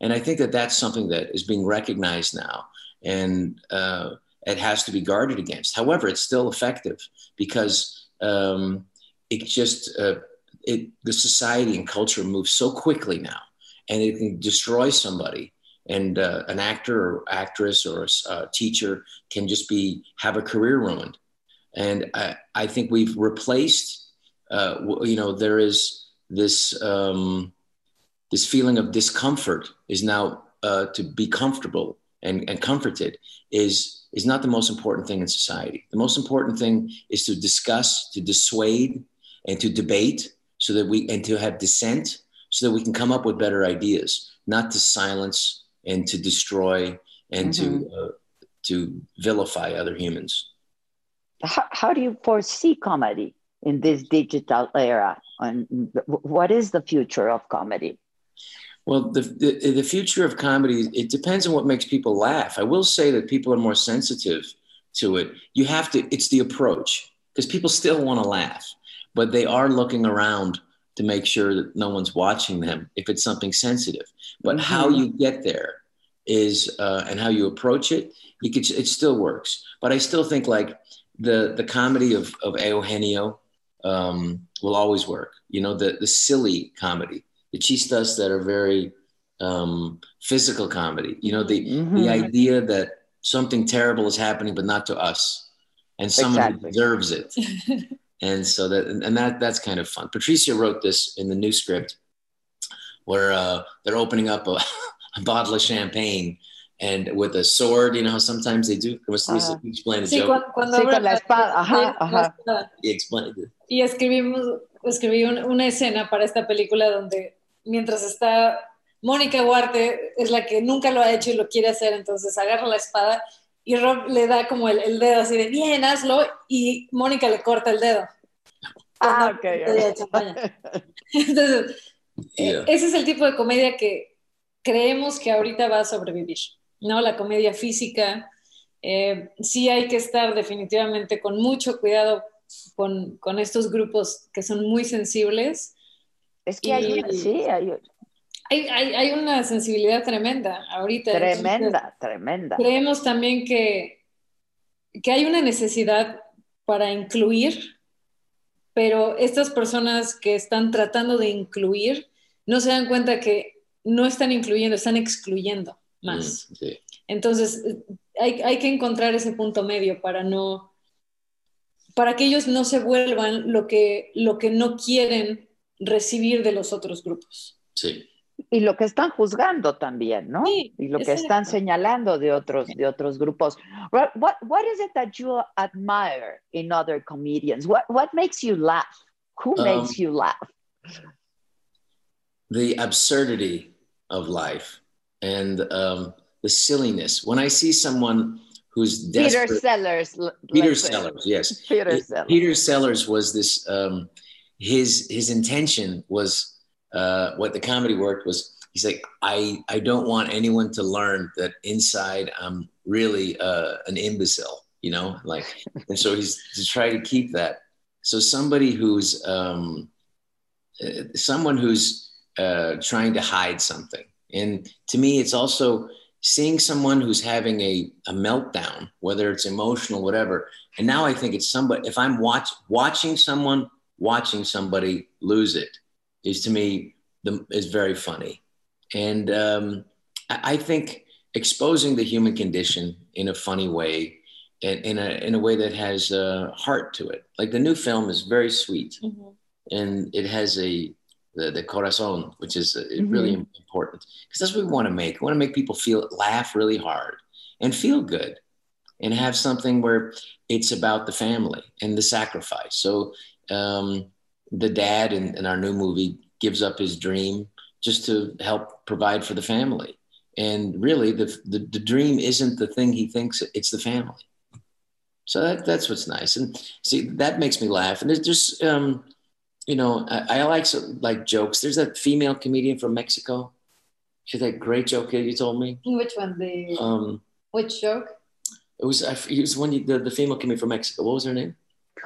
And I think that that's something that is being recognized now, and uh, it has to be guarded against. However, it's still effective because um, it just uh, it the society and culture moves so quickly now, and it can destroy somebody. And uh, an actor or actress or a teacher can just be have a career ruined. And I, I think we've replaced. Uh, you know, there is this um, this feeling of discomfort is now uh, to be comfortable and, and comforted is is not the most important thing in society. The most important thing is to discuss, to dissuade, and to debate so that we and to have dissent so that we can come up with better ideas, not to silence and to destroy and mm-hmm. to uh, to vilify other humans. How, how do you foresee comedy in this digital era? And what is the future of comedy? Well, the, the, the future of comedy it depends on what makes people laugh. I will say that people are more sensitive to it. You have to. It's the approach because people still want to laugh, but they are looking around to make sure that no one's watching them if it's something sensitive. But mm-hmm. how you get there is uh, and how you approach it, you could, it still works. But I still think like the the comedy of of Eugenio um, will always work. You know, the the silly comedy the chistas that are very um, physical comedy. You know, the mm-hmm. the idea that something terrible is happening, but not to us, and someone exactly. deserves it. and so that and that that's kind of fun. Patricia wrote this in the new script, where uh, they're opening up a, a bottle of champagne and with a sword, you know, sometimes they do. Como se dice, explain the sí, joke. Cuando, sí, con la espada. Ajá, ajá. Y explain it. Y escribimos, escribí un, una escena para esta película donde mientras está Mónica Huarte, es la que nunca lo ha hecho y lo quiere hacer, entonces agarra la espada y Rob le da como el, dedo así de, bien, hazlo, y Mónica le corta el dedo. Ah, ok. Entonces, eh, ese es el tipo de comedia que creemos que ahorita va a sobrevivir, ¿no? La comedia física. Eh, sí hay que estar definitivamente con mucho cuidado con, con estos grupos que son muy sensibles es que hay, sí, hay, hay, hay, una sensibilidad tremenda ahorita. Tremenda, tremenda. Creemos también que, que hay una necesidad para incluir, pero estas personas que están tratando de incluir no se dan cuenta que no están incluyendo, están excluyendo más. Mm, Entonces, hay, hay, que encontrar ese punto medio para no, para que ellos no se vuelvan lo que, lo que no quieren recibir de los otros grupos. Sí. Y lo que están juzgando también, ¿no? Sí, y lo que están señalando de otros, de otros grupos. What, what, what is it that you admire in other comedians? What, what makes you laugh? Who um, makes you laugh? The absurdity of life and um, the silliness. When I see someone who's desperate, Peter Sellers. Peter Sellers, yes. Peter Sellers. Peter Sellers was this um, his his intention was uh, what the comedy worked was he's like I I don't want anyone to learn that inside I'm really uh, an imbecile, you know, like and so he's to try to keep that. So somebody who's um, uh, someone who's uh, trying to hide something, and to me, it's also seeing someone who's having a, a meltdown, whether it's emotional, whatever. And now I think it's somebody. If I'm watch watching someone watching somebody lose it is to me the, is very funny. And um, I, I think exposing the human condition in a funny way in, in a in a way that has a heart to it. Like the new film is very sweet, Ujú. and it has a the, the corazon, which is uh, Mhm. really important because that's what we want to make. We want to make people feel laugh really hard and feel good, and have something where it's about the family and the sacrifice. So um, the dad in, in our new movie gives up his dream just to help provide for the family. And really, the, the, the dream isn't the thing he thinks, it's the family. So that, that's what's nice. And see, that makes me laugh. And there's just, um, you know, I, I like some, like jokes. There's a female comedian from Mexico. She had that great joke that you told me. Which one? The Um, which joke? it was, I, it was one, you- the, the female comedian from Mexico. What was her name?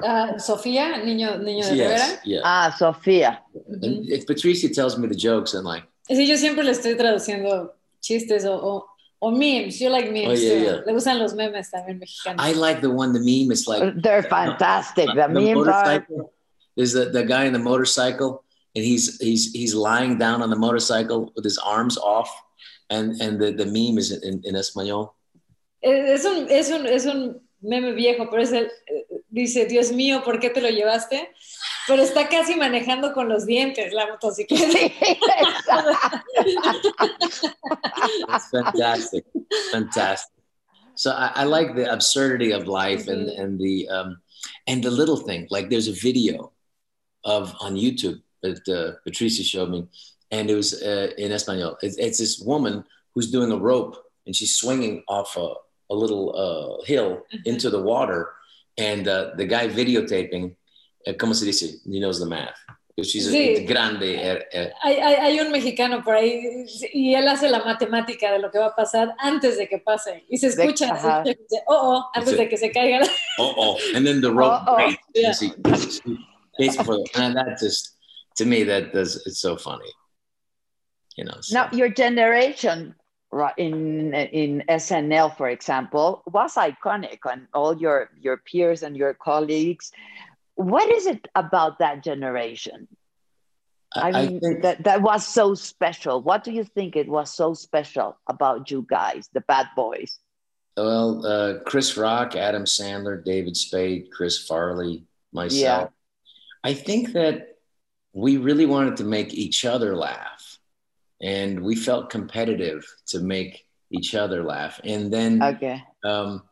Ah, Sofía, niño, niño de Yes, Rivera. yeah. Ah, Sofía. Ujú. And if Patricia tells me the jokes, I'm like, Sí, yo siempre le estoy traduciendo chistes o, o, o memes. Yo like memes. Oh, yeah, yeah. Le gustan los memes también mexicanos. I like the one, the meme is like, They're fantastic. The, the memes are. Motorcycle. There's the, the guy in the motorcycle, and he's he's he's lying down on the motorcycle with his arms off, and and the, the meme is in, in español. Es un, es, un, es un meme viejo, pero es el, eh, dice, Dios mío, ¿por qué te lo llevaste? Pero está casi manejando con los dientes la motocicleta. Sí, exacto. It's fantastic, fantastic. So I, I like the absurdity of life and and the um, and the little thing. Like there's a video of on YouTube that uh, Patricia showed me, and it was uh, in español. It's, it's this woman who's doing a rope and she's swinging off a, a little uh, hill into the water, and uh, the guy videotaping. Uh, ¿Cómo se dice? He knows the math. 'Cause She's a, grande. eh, eh, Hay, hay, hay un mexicano por ahí y él hace la matemática de lo que va a pasar antes de que pase. Y se escucha, se Ajá. escucha, dice, oh, oh, antes Sí. de que se caiga. oh oh, and then the rope Uh-oh. breaks. Yeah. It's and that just to me that does it's so funny. You know. so- Now, your generation right, in in SNL, for example, was iconic, and all your your peers and your colleagues. What is it about that generation? I I, mean, think that that was so special. What do you think it was so special about you guys, the Bad Boys? well, uh, Chris Rock, Adam Sandler, David Spade, Chris Farley, myself. I think that we really wanted to make each other laugh, and we felt competitive to make each other laugh, and then Okay. um,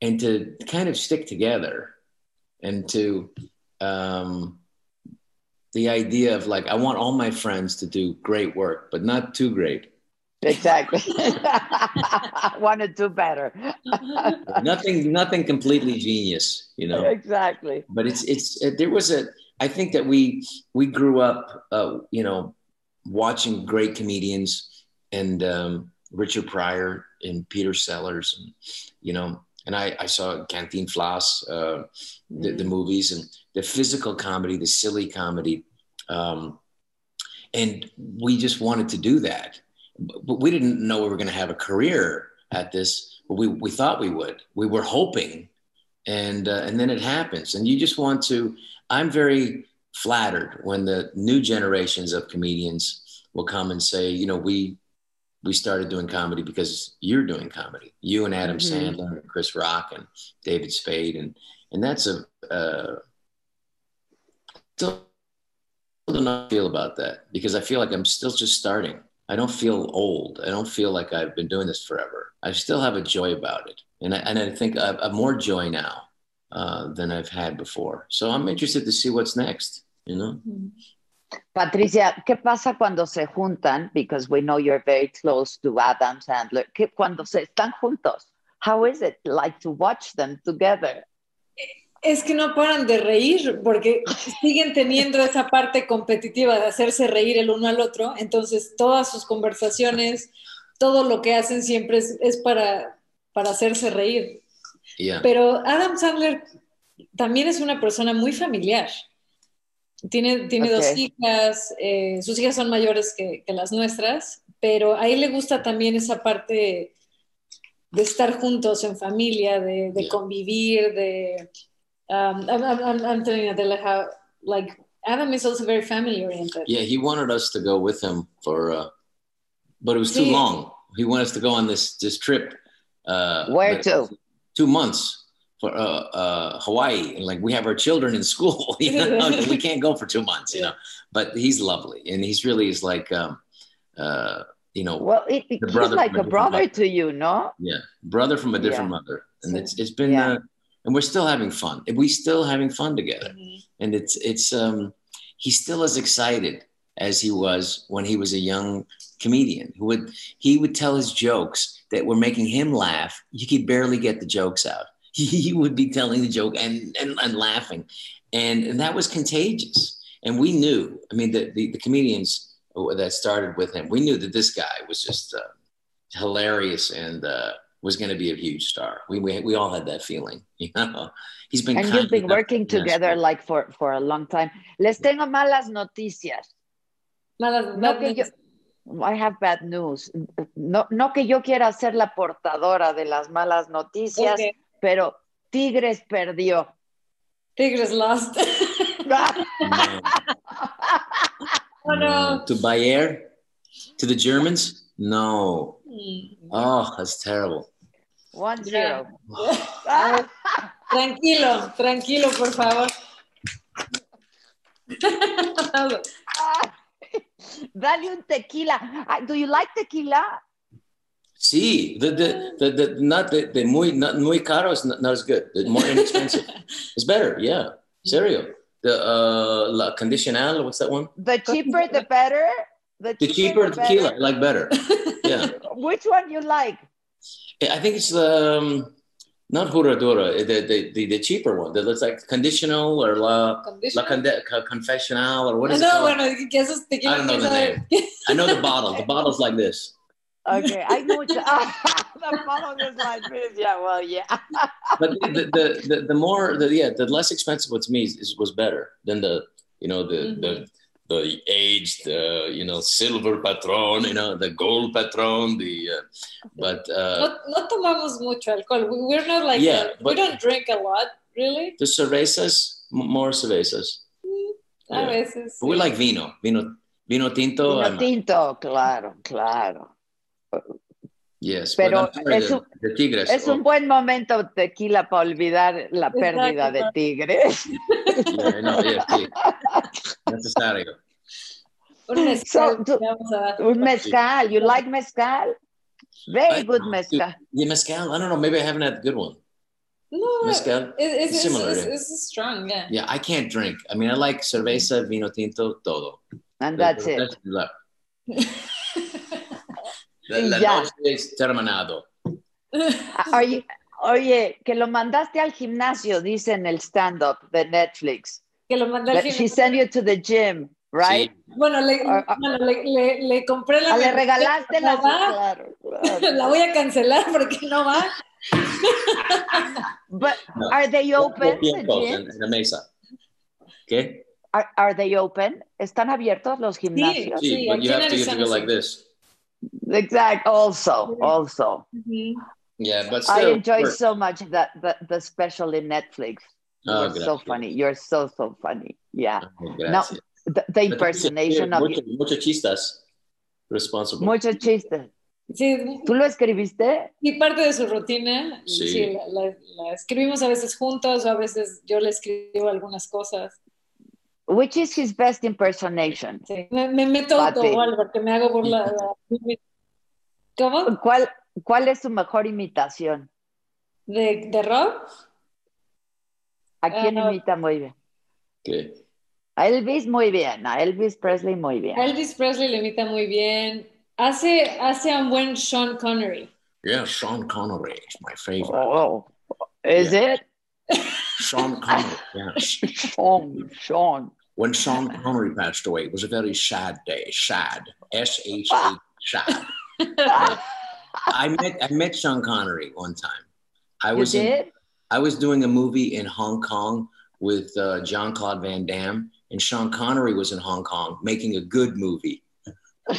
and to kind of stick together and to um, the idea of like i want all my friends to do great work but not too great Exactly. I want to do better. nothing nothing completely genius you know Exactly. but it's it's uh, there was a i think that we we grew up uh, you know watching great comedians and um, richard pryor and peter sellers and you know and i i saw Cantinflas uh, the, the movies and the physical comedy the silly comedy um, and we just wanted to do that. But we didn't know we were going to have a career at this but we, we thought we would. We were hoping and uh, and then it happens. And you just want to i'm very flattered when the new generations of comedians will come and say you know we we started doing comedy because you're doing comedy. You and adam Mhm. sandler and chris rock and david spade. And and that's a uh still how I feel about that because i feel like i'm still just starting. I don't feel old. I don't feel like i've been doing this forever. I still have a joy about it. And i, and I think I have more joy now uh, than I've had before. So I'm interested to see what's next. You know, Patricia, ¿qué pasa cuando se juntan? Because we know you're very close to Adam Sandler. ¿Qué, cuando se están juntos, how is it like to watch them together? Es que no paran de reír porque siguen teniendo esa parte competitiva de hacerse reír el uno al otro. Entonces, todas sus conversaciones, todo lo que hacen siempre es, es para, para hacerse reír. Yeah, Pero Adam Sandler también es una persona muy familiar. Tiene, tiene dos Ok. hijas, eh, sus hijas son mayores que, que las nuestras, pero a él le gusta también esa parte de estar juntos en familia, de, de Yeah. convivir, de... Um, I'm, I'm- I'm, telling you, Adela, how, like, Adam is also very family oriented. yeah. He wanted us to go with him for, uh, but it was too Sí. long. He wanted us to go on this this trip. Uh, Where to? Two months for uh, uh, Hawaii, and like we have our children in school. You know, we can't go for two months. You know, but he's lovely, and he's really is like, um, uh, you know, Well, it, it- The he's brother like a a brother mother. to you, no? yeah, brother from a different Yeah. mother, and it's it's been, Yeah. uh, and we're still having fun. We still having fun together, Mhm. and it's it's um, he's still as excited as he was when he was a young comedian. Who would he would tell his jokes that were making him laugh. You could barely get the jokes out. He would be telling the joke and and, and laughing, and and that was contagious. And we knew. I mean, the the, the comedians that started with him, we knew that this guy was just uh, hilarious and. Uh, was going to be a huge star. We, we we all had that feeling, you know. He's been And you've been working Yes. together like for, for a long time. Les tengo malas noticias. Malas- No bad que yo, news. I have bad news. No, no que yo quiera ser la portadora de las malas noticias, pero Tigres perdió. Tigres lost. No. oh no. To Bayer? To the Germans? No. Mm. Oh, that's terrible. One Yeah. zero. Tranquilo, tranquilo, por favor. Dale un tequila. Do you like tequila? See, the, the, the, the, not the, the muy, not muy caro is not, not as good. The more inexpensive. it's better, yeah. Serio. The uh, La Condicional, what's that one? The cheaper, the better. The cheaper the tequila, I like better. Yeah. Which one you like? I think it's um, not Herradura, eh, the, the, the, the cheaper one. That looks like Conditional or La, La Conde- Co- Confessional or what is it called? bueno, que eso es. I don't know the quién name. I know the bottle. The bottle's like this. Okay, I know. Which, the bottle is like this. Yeah, well, yeah. but the, the, the, the more the yeah the less expensive one to me is, is was better than the you know the the the aged uh, you know silver Patrón you know the gold Patrón the uh, but uh, No, no tomamos mucho alcohol. We- We're not like, Yeah, that. we don't drink a lot, really. the cervezas more cervezas A Yeah. veces. but we sí. like vino vino vino tinto Vino tinto, claro, claro. Yes Pero es the, un- the tigres Es un buen momento tequila para olvidar la pérdida de. Tigres. oh, yeah, no, yeah, sí. necesario Un mezcal, So, a. Un mezcal. You like mezcal? Very I- good mezcal. yeah mezcal I don't know maybe I haven't had a good one No, mezcal it- it's, it's, Similar, it's, yeah. it's strong, yeah. Yeah, I can't drink. I mean, I like cerveza, vino tinto, todo. And that's it. la, ya. noche es terminado. Oye, oye, que lo mandaste al gimnasio, dice en el stand-up de Netflix. que lo mandé al That she gimnasio. sent you to the gym, right? Sí. Bueno, le, Ah, ah. bueno, le, le, le compré la Ah, le regalaste la... Claro, claro. La voy a cancelar porque no va. But No. are they open, en, en la mesa. ¿Qué? Are, are they open? ¿Están abiertos los gimnasios? Sí, Sí, but you have to, you have to go sí. like this. Exact. Also, also. Ujú. Yeah, but I still. enjoy work. so much that the, the special in Netflix. Oh, You're so funny. You're so so funny. Yeah. Oh, No, the, the impersonation eh, of mucho, mucho chistas. Responsible. muchos chistes. Sí, ¿Tú lo escribiste? y parte de su rutina, Sí. sí, la, la- la escribimos a veces juntos o a veces yo le escribo algunas cosas. Which is his best impersonation? Sí. Me, me meto autogol porque me hago burla. ¿Cómo? ¿Cuál, ¿Cuál es su mejor imitación? ¿De, de Rob? ¿A quién Ah. imita muy bien? ¿Qué? A Elvis muy bien, a Elvis Presley muy bien. A Elvis Presley le imita muy bien. Hace, hace un buen Sean Connery. Yeah, Sean Connery is my favorite. Oh, is it? Sean Connery. Yeah. Sean, Sean. When Sean Connery passed away, it was a very sad day. Sad. S H A. Sad. I met I met Sean Connery one time. I You was in- I was doing a movie in Hong Kong with uh, Jean-Claude Van Damme, and Sean Connery was in Hong Kong making a good movie.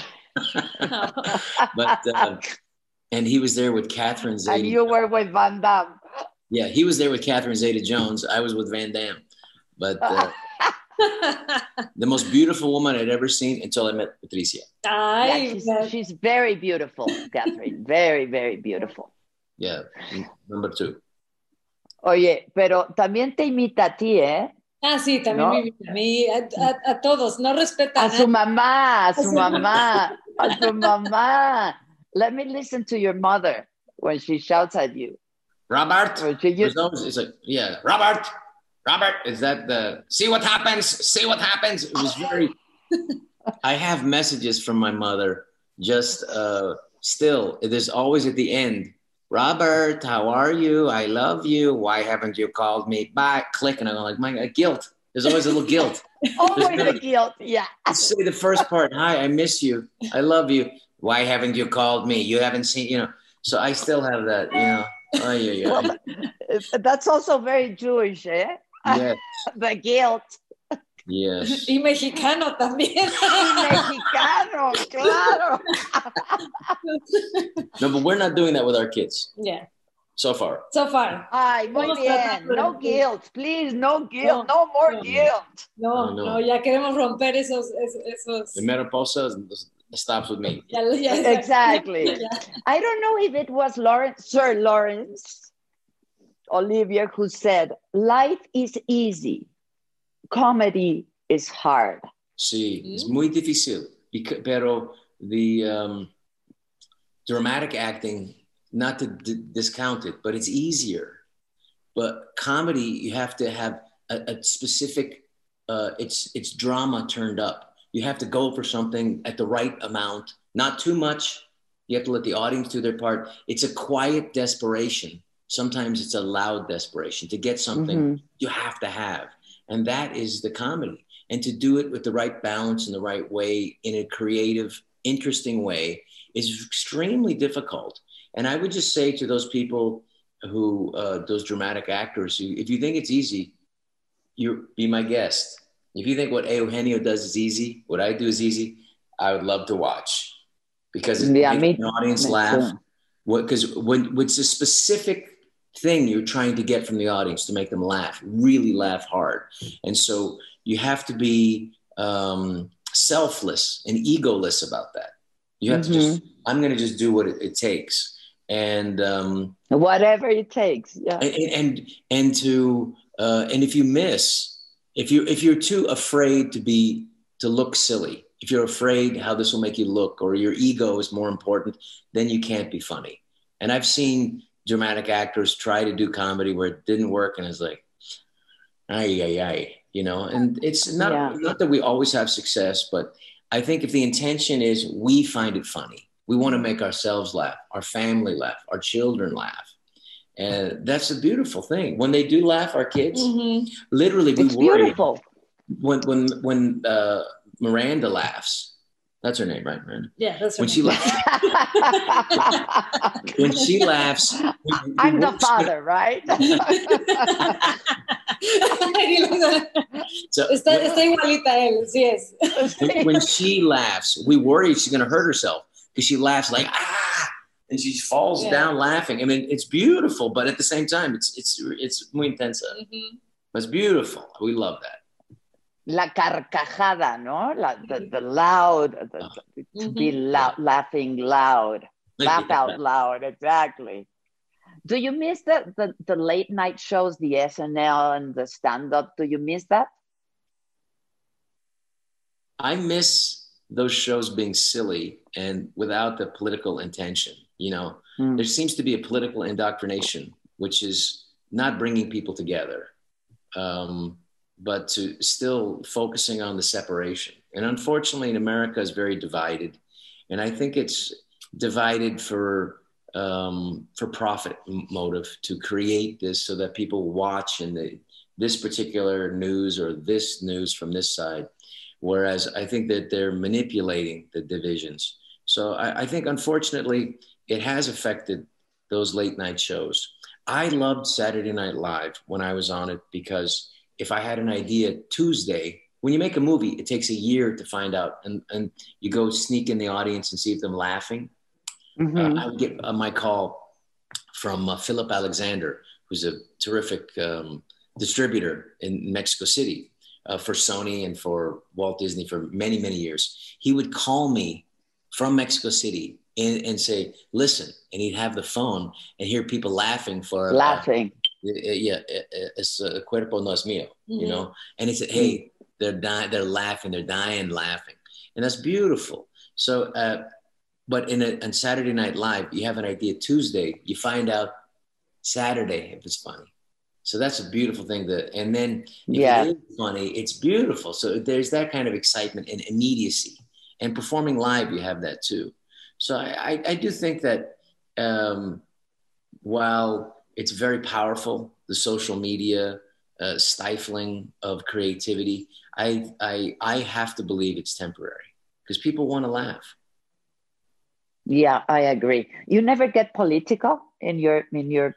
But uh, and he was there with Catherine Zeta. and you were with Van Damme. Yeah, he was there with Catherine Zeta Jones. I was with Van Damme. But uh, the most beautiful woman I'd ever seen until I met Patricia. Yeah, she's, she's very beautiful, Catherine. Very, very beautiful. Yeah, number two. Oye, pero también te imita a ti, ¿eh? Ah, sí, también ¿No? me imita a mí, a, a- a todos, no respeta A a su mamá, a su su mamá, a su mamá. Let me listen to your mother when she shouts at you. Robert. When she There's it's like, yeah, Robert, Robert, is that the, see what happens, see what happens. It was very, I have messages from my mother just uh, still, it is always at the end, Robert, how are you? I love you. Why haven't you called me back? Click. And I'm like, my guilt. There's always a little guilt. always the guilt. Yeah. Say the first part, hi, I miss you. I love you. Why haven't you called me? You haven't seen, you know. So I still have that, you know. Oh, yeah, yeah. Well, that's also very Jewish, eh? Yes, The guilt. yes. Y mexicano también. Y mexicano, claro. No, but we're not doing that with our kids yeah, so far. so far. Ay, muy bien. No guilt, please. No guilt. No, No more no. guilt. No, No, no, no. ya queremos romper esos, esos, esos- The Mariposa stops with me. ya- ya- Exactly. ya. I don't know if it was Laurence, Sir Laurence Olivier who said, Life is easy, comedy is hard. Sí, es muy difícil. Beca- Pero the um, dramatic acting, not to d- discount it, but it's easier. But comedy, you have to have a, a specific, uh, it's it's drama turned up. You have to go for something at the right amount, not too much. You have to let the audience do their part. It's a quiet desperation. Sometimes it's a loud desperation to get something Mhm. you have to have. And that is the comedy. And to do it with the right balance and the right way in a creative, interesting way is extremely difficult. And I would just say to those people who, uh, those dramatic actors, who, if you think it's easy, you be my guest. If you think what Eugenio does is easy, what I do is easy, I would love to watch because it Yeah, makes me- an audience laugh. too. What because when what's a specific thing you're trying to get from the audience to make them laugh, really laugh hard, and so you have to be um, selfless and egoless about that. You have to just I'm going to just do what it, it takes, and um, Whatever it takes. Yeah. and and, and to uh, and if you miss if you if you're too afraid to be to look silly if you're afraid how this will make you look or your ego is more important then you can't be funny and i've seen dramatic actors try to do comedy where it didn't work and it's like ay ay ay you know and it's not Yeah. not that we always have success but i think if the intention is we find it funny we want to make ourselves laugh our family laugh our children laugh and that's a beautiful thing. When they do laugh, our kids, Mhm. literally, we It's worry beautiful. when when when uh, Miranda laughs. That's her name, right, Miranda? Yeah, that's When right. she laughs, when she laughs, we- we I'm the worry- father, right? So está, when- está igualita él, sí es. when, when she laughs, we worry she's going to hurt herself because she laughs like ah, and she falls Yeah. down laughing. I mean, it's beautiful, but at the same time, it's it's it's muy intensa. Ujú. It's beautiful. We love that. La carcajada, no? La, the, the loud, the, the- to be loud, laughing loud, laugh out loud, exactly. Do you miss the, the, the late night shows, the SNL and the stand up? Do you miss that? I miss those shows being silly and without the political intention. You know, Mm. there seems to be a political indoctrination, which is not bringing people together, um, but to still focusing on the separation. And unfortunately, in America, is very divided, and I think it's divided for um, for profit motive to create this so that people watch and this particular news or this news from this side whereas I think that they're manipulating the divisions. So I, I think, unfortunately, it has affected those late night shows. I loved Saturday Night Live when I was on it because if I had an idea Tuesday, when you make a movie, it takes a year to find out, and, and you go sneak in the audience and see if them laughing. Mhm. Uh, I would get uh, my call from uh, Philip Alexander, who's a terrific um, distributor in Mexico City uh, for Sony and for Walt Disney for many, many years. He would call me from Mexico City and, and say, listen, and he'd have the phone and hear people laughing for uh, laughing. Eh, yeah, it's eh, uh, cuerpo no es mío, you Mhm. know, and it's hey, they're dying, they're laughing, they're dying laughing, and that's beautiful. So, uh, but in a on Saturday Night Live, you have an idea Tuesday, you find out Saturday if it's funny. So that's a beautiful thing. That and then if Yeah. it is funny, it's beautiful. So there's that kind of excitement and immediacy. And performing live, you have that too. So I, I, I do think that um, while it's very powerful, the social media uh, stifling of creativity, I, I, I have to believe it's temporary because people want to laugh. Yeah, I agree. You never get political in your in your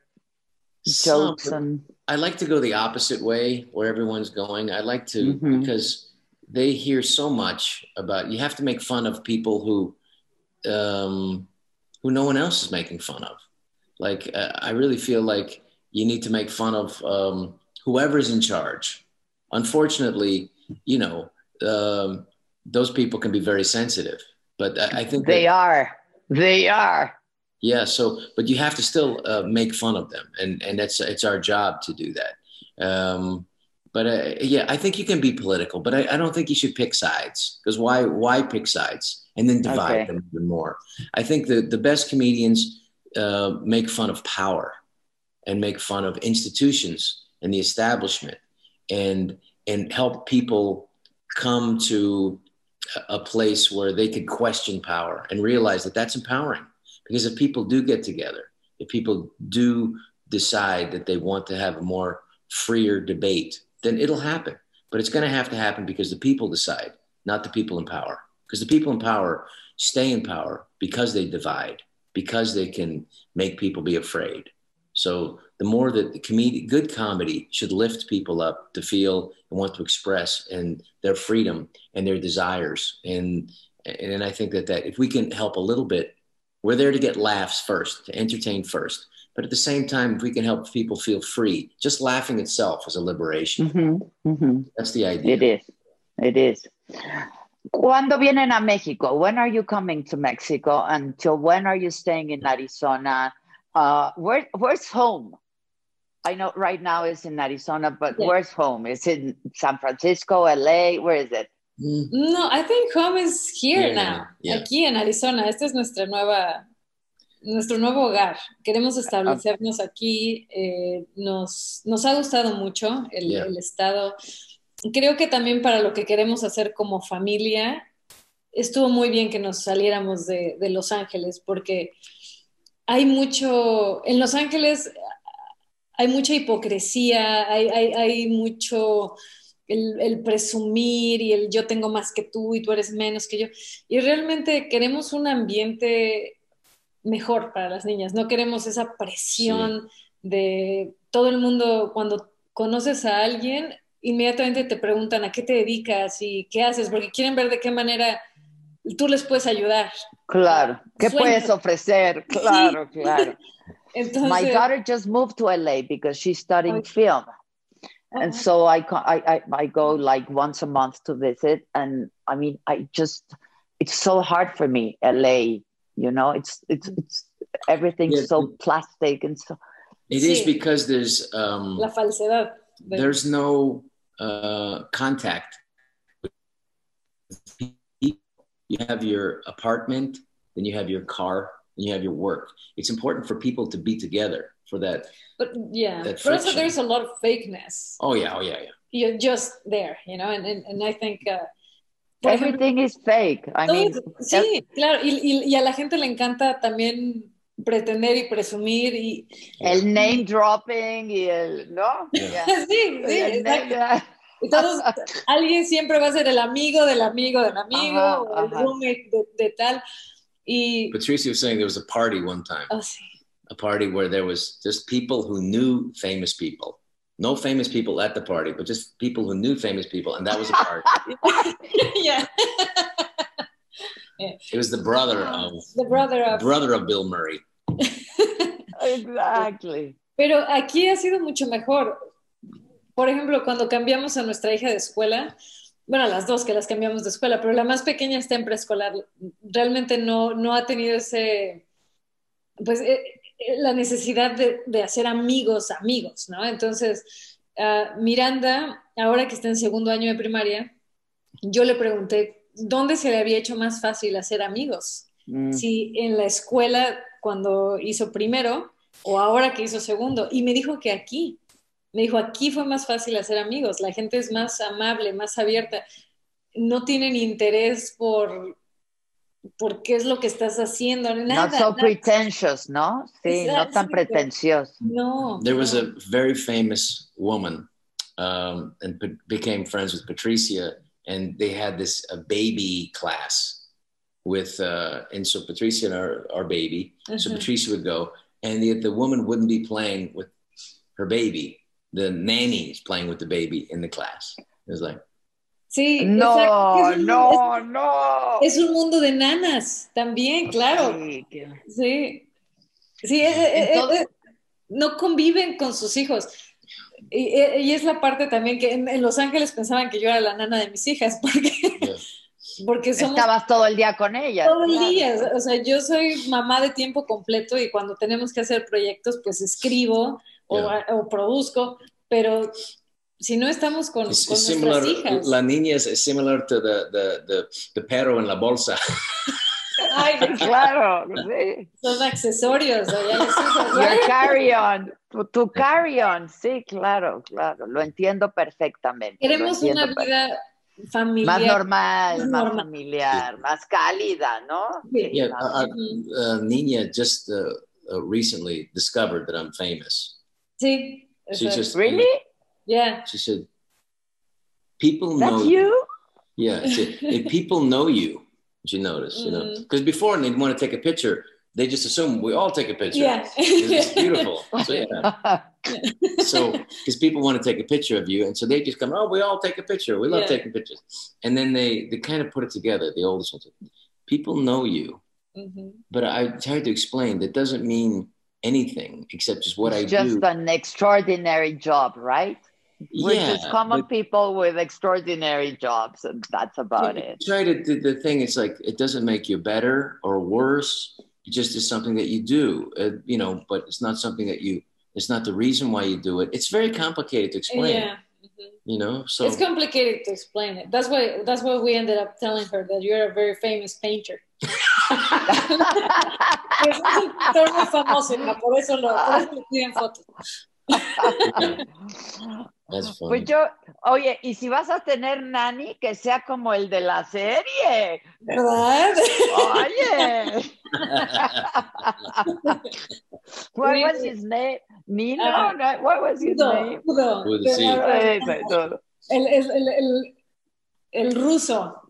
Some- jokes and I like to go the opposite way where everyone's going. I like to Mhm. because they hear so much about you have to make fun of people who um, who no one else is making fun of. Like uh, I really feel like you need to make fun of um, whoever's in charge. Unfortunately, you know um, those people can be very sensitive, but I, I think they that- are. They are. yeah. So, but you have to still uh, make fun of them, and and that's it's our job to do that. Um, but uh, yeah, I think you can be political, but I, I don't think you should pick sides because why why pick sides and then divide Okay. them even more? I think the the best comedians uh, make fun of power and make fun of institutions and the establishment and and help people come to a place where they could question power and realize that that's empowering. Because if people do get together if people do decide that they want to have a more freer debate then it'll happen. But it's going to have to happen because the people decide not the people in power. Because the people in power stay in power because they divide because they can make people be afraid so the more that the comedy, good comedy should lift people up to feel and want to express and their freedom and their desires. And, and I think that, that if we can help a little bit, we're there to get laughs first, to entertain first. But at the same time, if we can help people feel free, just laughing itself is a liberation. Mhm, mhm. That's the idea. It is. It is. ¿Cuándo vienen a México? When are you coming to Mexico? Until when are you staying in Arizona? Uh, where, where's home? I know right now it's in Arizona, but Yeah. where's home? Is it in San Francisco, LA? Where is it? Mm, No, I think home is here Yeah, now, yeah. aquí en Arizona. Esta es nuestra nueva, nuestro nuevo hogar. Queremos establecernos aquí. eh, nos, nos ha gustado mucho el, Yeah. el estado. Creo que también para lo que queremos hacer como familia, estuvo muy bien que nos saliéramos de, de Los Ángeles, porque hay mucho, en Los Ángeles hay mucha hipocresía, hay, hay, hay mucho el, el presumir y el yo tengo más que tú y tú eres menos que yo. Y realmente queremos un ambiente mejor para las niñas, no queremos esa presión de todo el mundo cuando conoces a alguien, inmediatamente te preguntan a qué te dedicas y qué haces, porque quieren ver de qué manera tú les puedes ayudar. Claro. ¿Qué Sueño. puedes ofrecer? Claro, claro. Entonces, My daughter just moved to LA because she's studying Oh. film. And so I, I, I, I go like once a month to visit. And I mean, I just, it's so hard for me, LA, you know, it's, it's, it's everything's Yeah. so plastic and so, It is Sí. because there's um, la falsedad. there's no uh, contact. You have your apartment, then you have your car, and you have your work. It's important for people to be together for that. But yeah, that but also there's a lot of fakeness. Oh yeah, oh yeah, yeah. You're just there, you know, and, and, and I think... uh, everything is fake. I mean, es- sí, claro, y, y, y a la gente le encanta también pretender y presumir y... el name dropping y el, ¿no? Yeah. Sí, sí, El exacto. name- Entonces, alguien siempre va a ser el amigo del amigo del amigo, Ajá, o el roommate de, de tal. Y... Patricia was saying there was a party one time, oh, sí. a party where there was just people who knew famous people. No famous people at the party, but just people who knew famous people, and that was a party. Yeah. It was the brother of The brother of... brother of Bill Murray. Exactly. Pero aquí ha sido mucho mejor. Por ejemplo, cuando cambiamos a nuestra hija de escuela, bueno, las dos que las cambiamos de escuela, pero la más pequeña está en preescolar, realmente no, no ha tenido ese, pues, e- la necesidad de, de hacer amigos, amigos, ¿no? Entonces, uh, Miranda, ahora que está en segundo año de primaria, yo le pregunté, ¿dónde se le había hecho más fácil hacer amigos? Mm. Si en la escuela cuando hizo primero o ahora que hizo segundo. Y me dijo que aquí, me dijo, aquí fue más fácil hacer amigos, la gente es más amable, más abierta, no tienen interés por, por qué es lo que estás haciendo, nada. Not so nada. pretentious, ¿no? Sí, no tan Exacto. pretencioso. No. There was a very famous woman um, and be- became friends with Patricia, and they had this a baby class with, uh, and so Patricia and our, our baby. So Mhm. Patricia would go, and the, the woman wouldn't be playing with her baby. The nanny is playing with the baby in the class. It was like, Sí, No, exacto. Es un- no, no. Es, es un mundo de nanas también, claro. Sí, Sí. Sí, eh, eh, eh, Entonces- eh, no conviven con sus hijos. Y, y es la parte también que en, en Los Ángeles pensaban que yo era la nana de mis hijas, porque, porque somos Estabas todo el día con ella. todo el claro. día. O sea, yo soy mamá de tiempo completo y cuando tenemos que hacer proyectos, pues escribo o, Yeah. o produzco, pero si no estamos con, It's, con similar. nuestras hijas. La niña is similar to the, the, the, the perro en la bolsa. Ay, Claro, sí. son accesorios. o ya les usas, ¿no? Your carry on, tu, tu carry on, sí, claro, claro, lo entiendo perfectamente. Queremos entiendo una vida familiar. más normal, Más familiar, más cálida, ¿no? Sí. Yeah, claro. uh, uh, Nina just uh, uh, recently discovered that I'm famous. Sí. She just Really? Yeah. She said, "People know you? Yeah, she said, if people know you, she noticed, you know, mm-hmm. because before they'd want to take a picture, they just assume we all take a picture. Yeah. It's beautiful. So yeah, so because people want to take a picture of you, and so they just come, oh, we all take a picture. We love Yeah. taking pictures, and then they they kind of put it together. The oldest ones, people know you, Ujú. but I tried to explain that doesn't mean anything except just what It's I just do. an extraordinary job, right? We're yeah, just common but- people with extraordinary jobs, and that's about it. try to do the thing is, like it doesn't make you better or worse it just is something that you do uh, you know but it's not something that you it's not the reason why you do it it's very complicated to explain Yeah. Mhm. you know so It's complicated to explain it. That's why that's why we ended up telling her that you're a very famous painter. Es un pintor muy famoso, ¿no? por eso lo por eso le piden fotos. That's funny Pues yo, oye, y si vas a tener nani, que sea como el de la serie. ¿Verdad? Oye. what was his name? Nino? Ah. No, what was his Pudo, name? Pero sí. Todo. El, el, el, el, el ruso.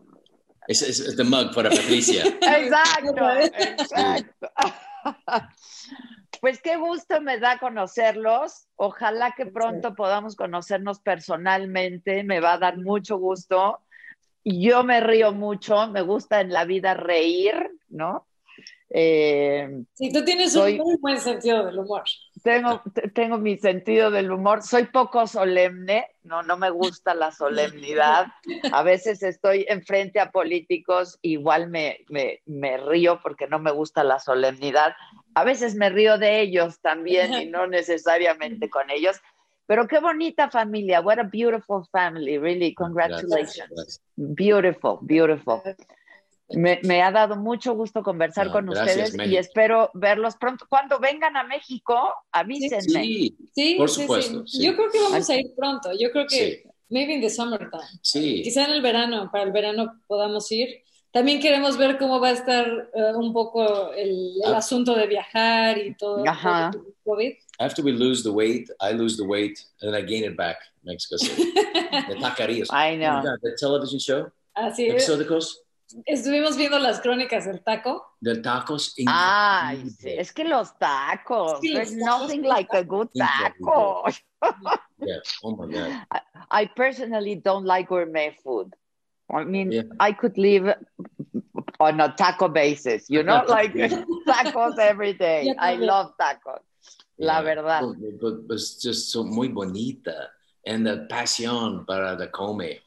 it's, it's, it's the mug para Patricia Exacto, exacto. Pues qué gusto me da conocerlos. Ojalá que pronto podamos conocernos personalmente. Me va a dar mucho gusto. Yo me río mucho. Me gusta en la vida reír, ¿no? Eh, Sí, tú tienes Soy- un muy buen sentido del humor. Tengo, te- tengo mi sentido del humor. Soy poco solemne, no, no me gusta la solemnidad. A veces estoy enfrente a políticos, igual me, me, me río porque no me gusta la solemnidad. A veces me río de ellos también y no necesariamente con ellos. Pero qué bonita familia. What a beautiful family, really. Congratulations. Gracias. Beautiful, beautiful. Me, me ha dado mucho gusto conversar No, con gracias, ustedes y espero verlos pronto. Cuando vengan a México, avísenme. sí Sí, Por sí, supuesto, sí. sí. Yo creo que vamos a ir pronto. Yo creo que sí maybe in the summertime. sí Quizá en el verano, para el verano podamos ir. También queremos ver cómo va a estar eh, un poco el, el Ah. asunto de viajar y todo. Ajá. COVID. after we lose the weight I lose the weight and then I gain it back Mexico City the taquerías I know. The television show Así es. episódicos Estuvimos viendo las crónicas del taco. del tacos Ay, increíble. sí, es que los tacos. Sí, los There's tacos. nothing like a good taco. Yeah. Oh my God. I personally don't like gourmet food. I mean, Yeah. I could live on a taco basis, you know, like tacos every day. Yo I love tacos. La verdad. But, but, but it's just so muy bonita. And the pasión para the come.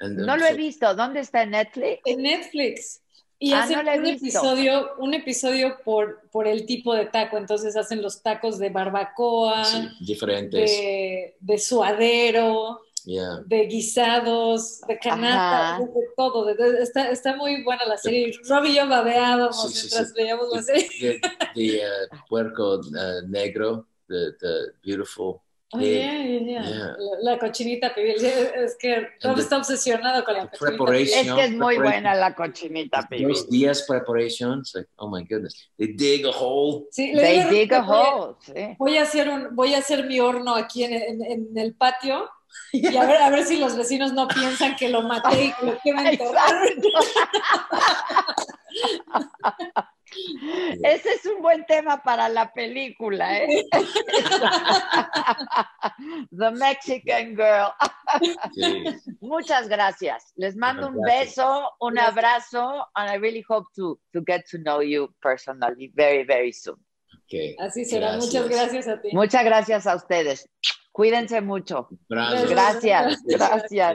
No lo he visto. ¿Dónde está en Netflix? En Netflix. Y Ah, hacen no un visto. episodio, un episodio por, por el tipo de taco. Entonces hacen los tacos de barbacoa, Sí, diferentes. de, de suadero, Yeah. de guisados, de canasta, de, de todo. de- de- está, está muy buena la serie. Rob y yo babeábamos Sí, mientras sí. veíamos la serie. The, the uh, puerco uh, negro, the, the beautiful Oh, yeah, yeah, yeah. Yeah. La, la cochinita pibil. Es que Rob está obsesionado con la cochinita preparation. Es pibil. que es muy preparation. buena la cochinita pibil. Those días preparations, like, oh my goodness. They dig a hole. Sí, They digo, dig a voy a- hole, sí. Voy a hacer un, voy a hacer mi horno aquí en, en- en el patio y a ver, a ver si los vecinos no piensan que lo maté y que lo quieren enterrar. Ese es un buen tema para la película, ¿eh? The Mexican Girl. Sí. Muchas gracias. Les mando un beso, un Gracias. abrazo, and I really hope to, to get to know you personally very, very soon. Okay. Así será. Gracias. Muchas gracias a ti. Muchas gracias a ustedes. Cuídense mucho. Gracias, gracias.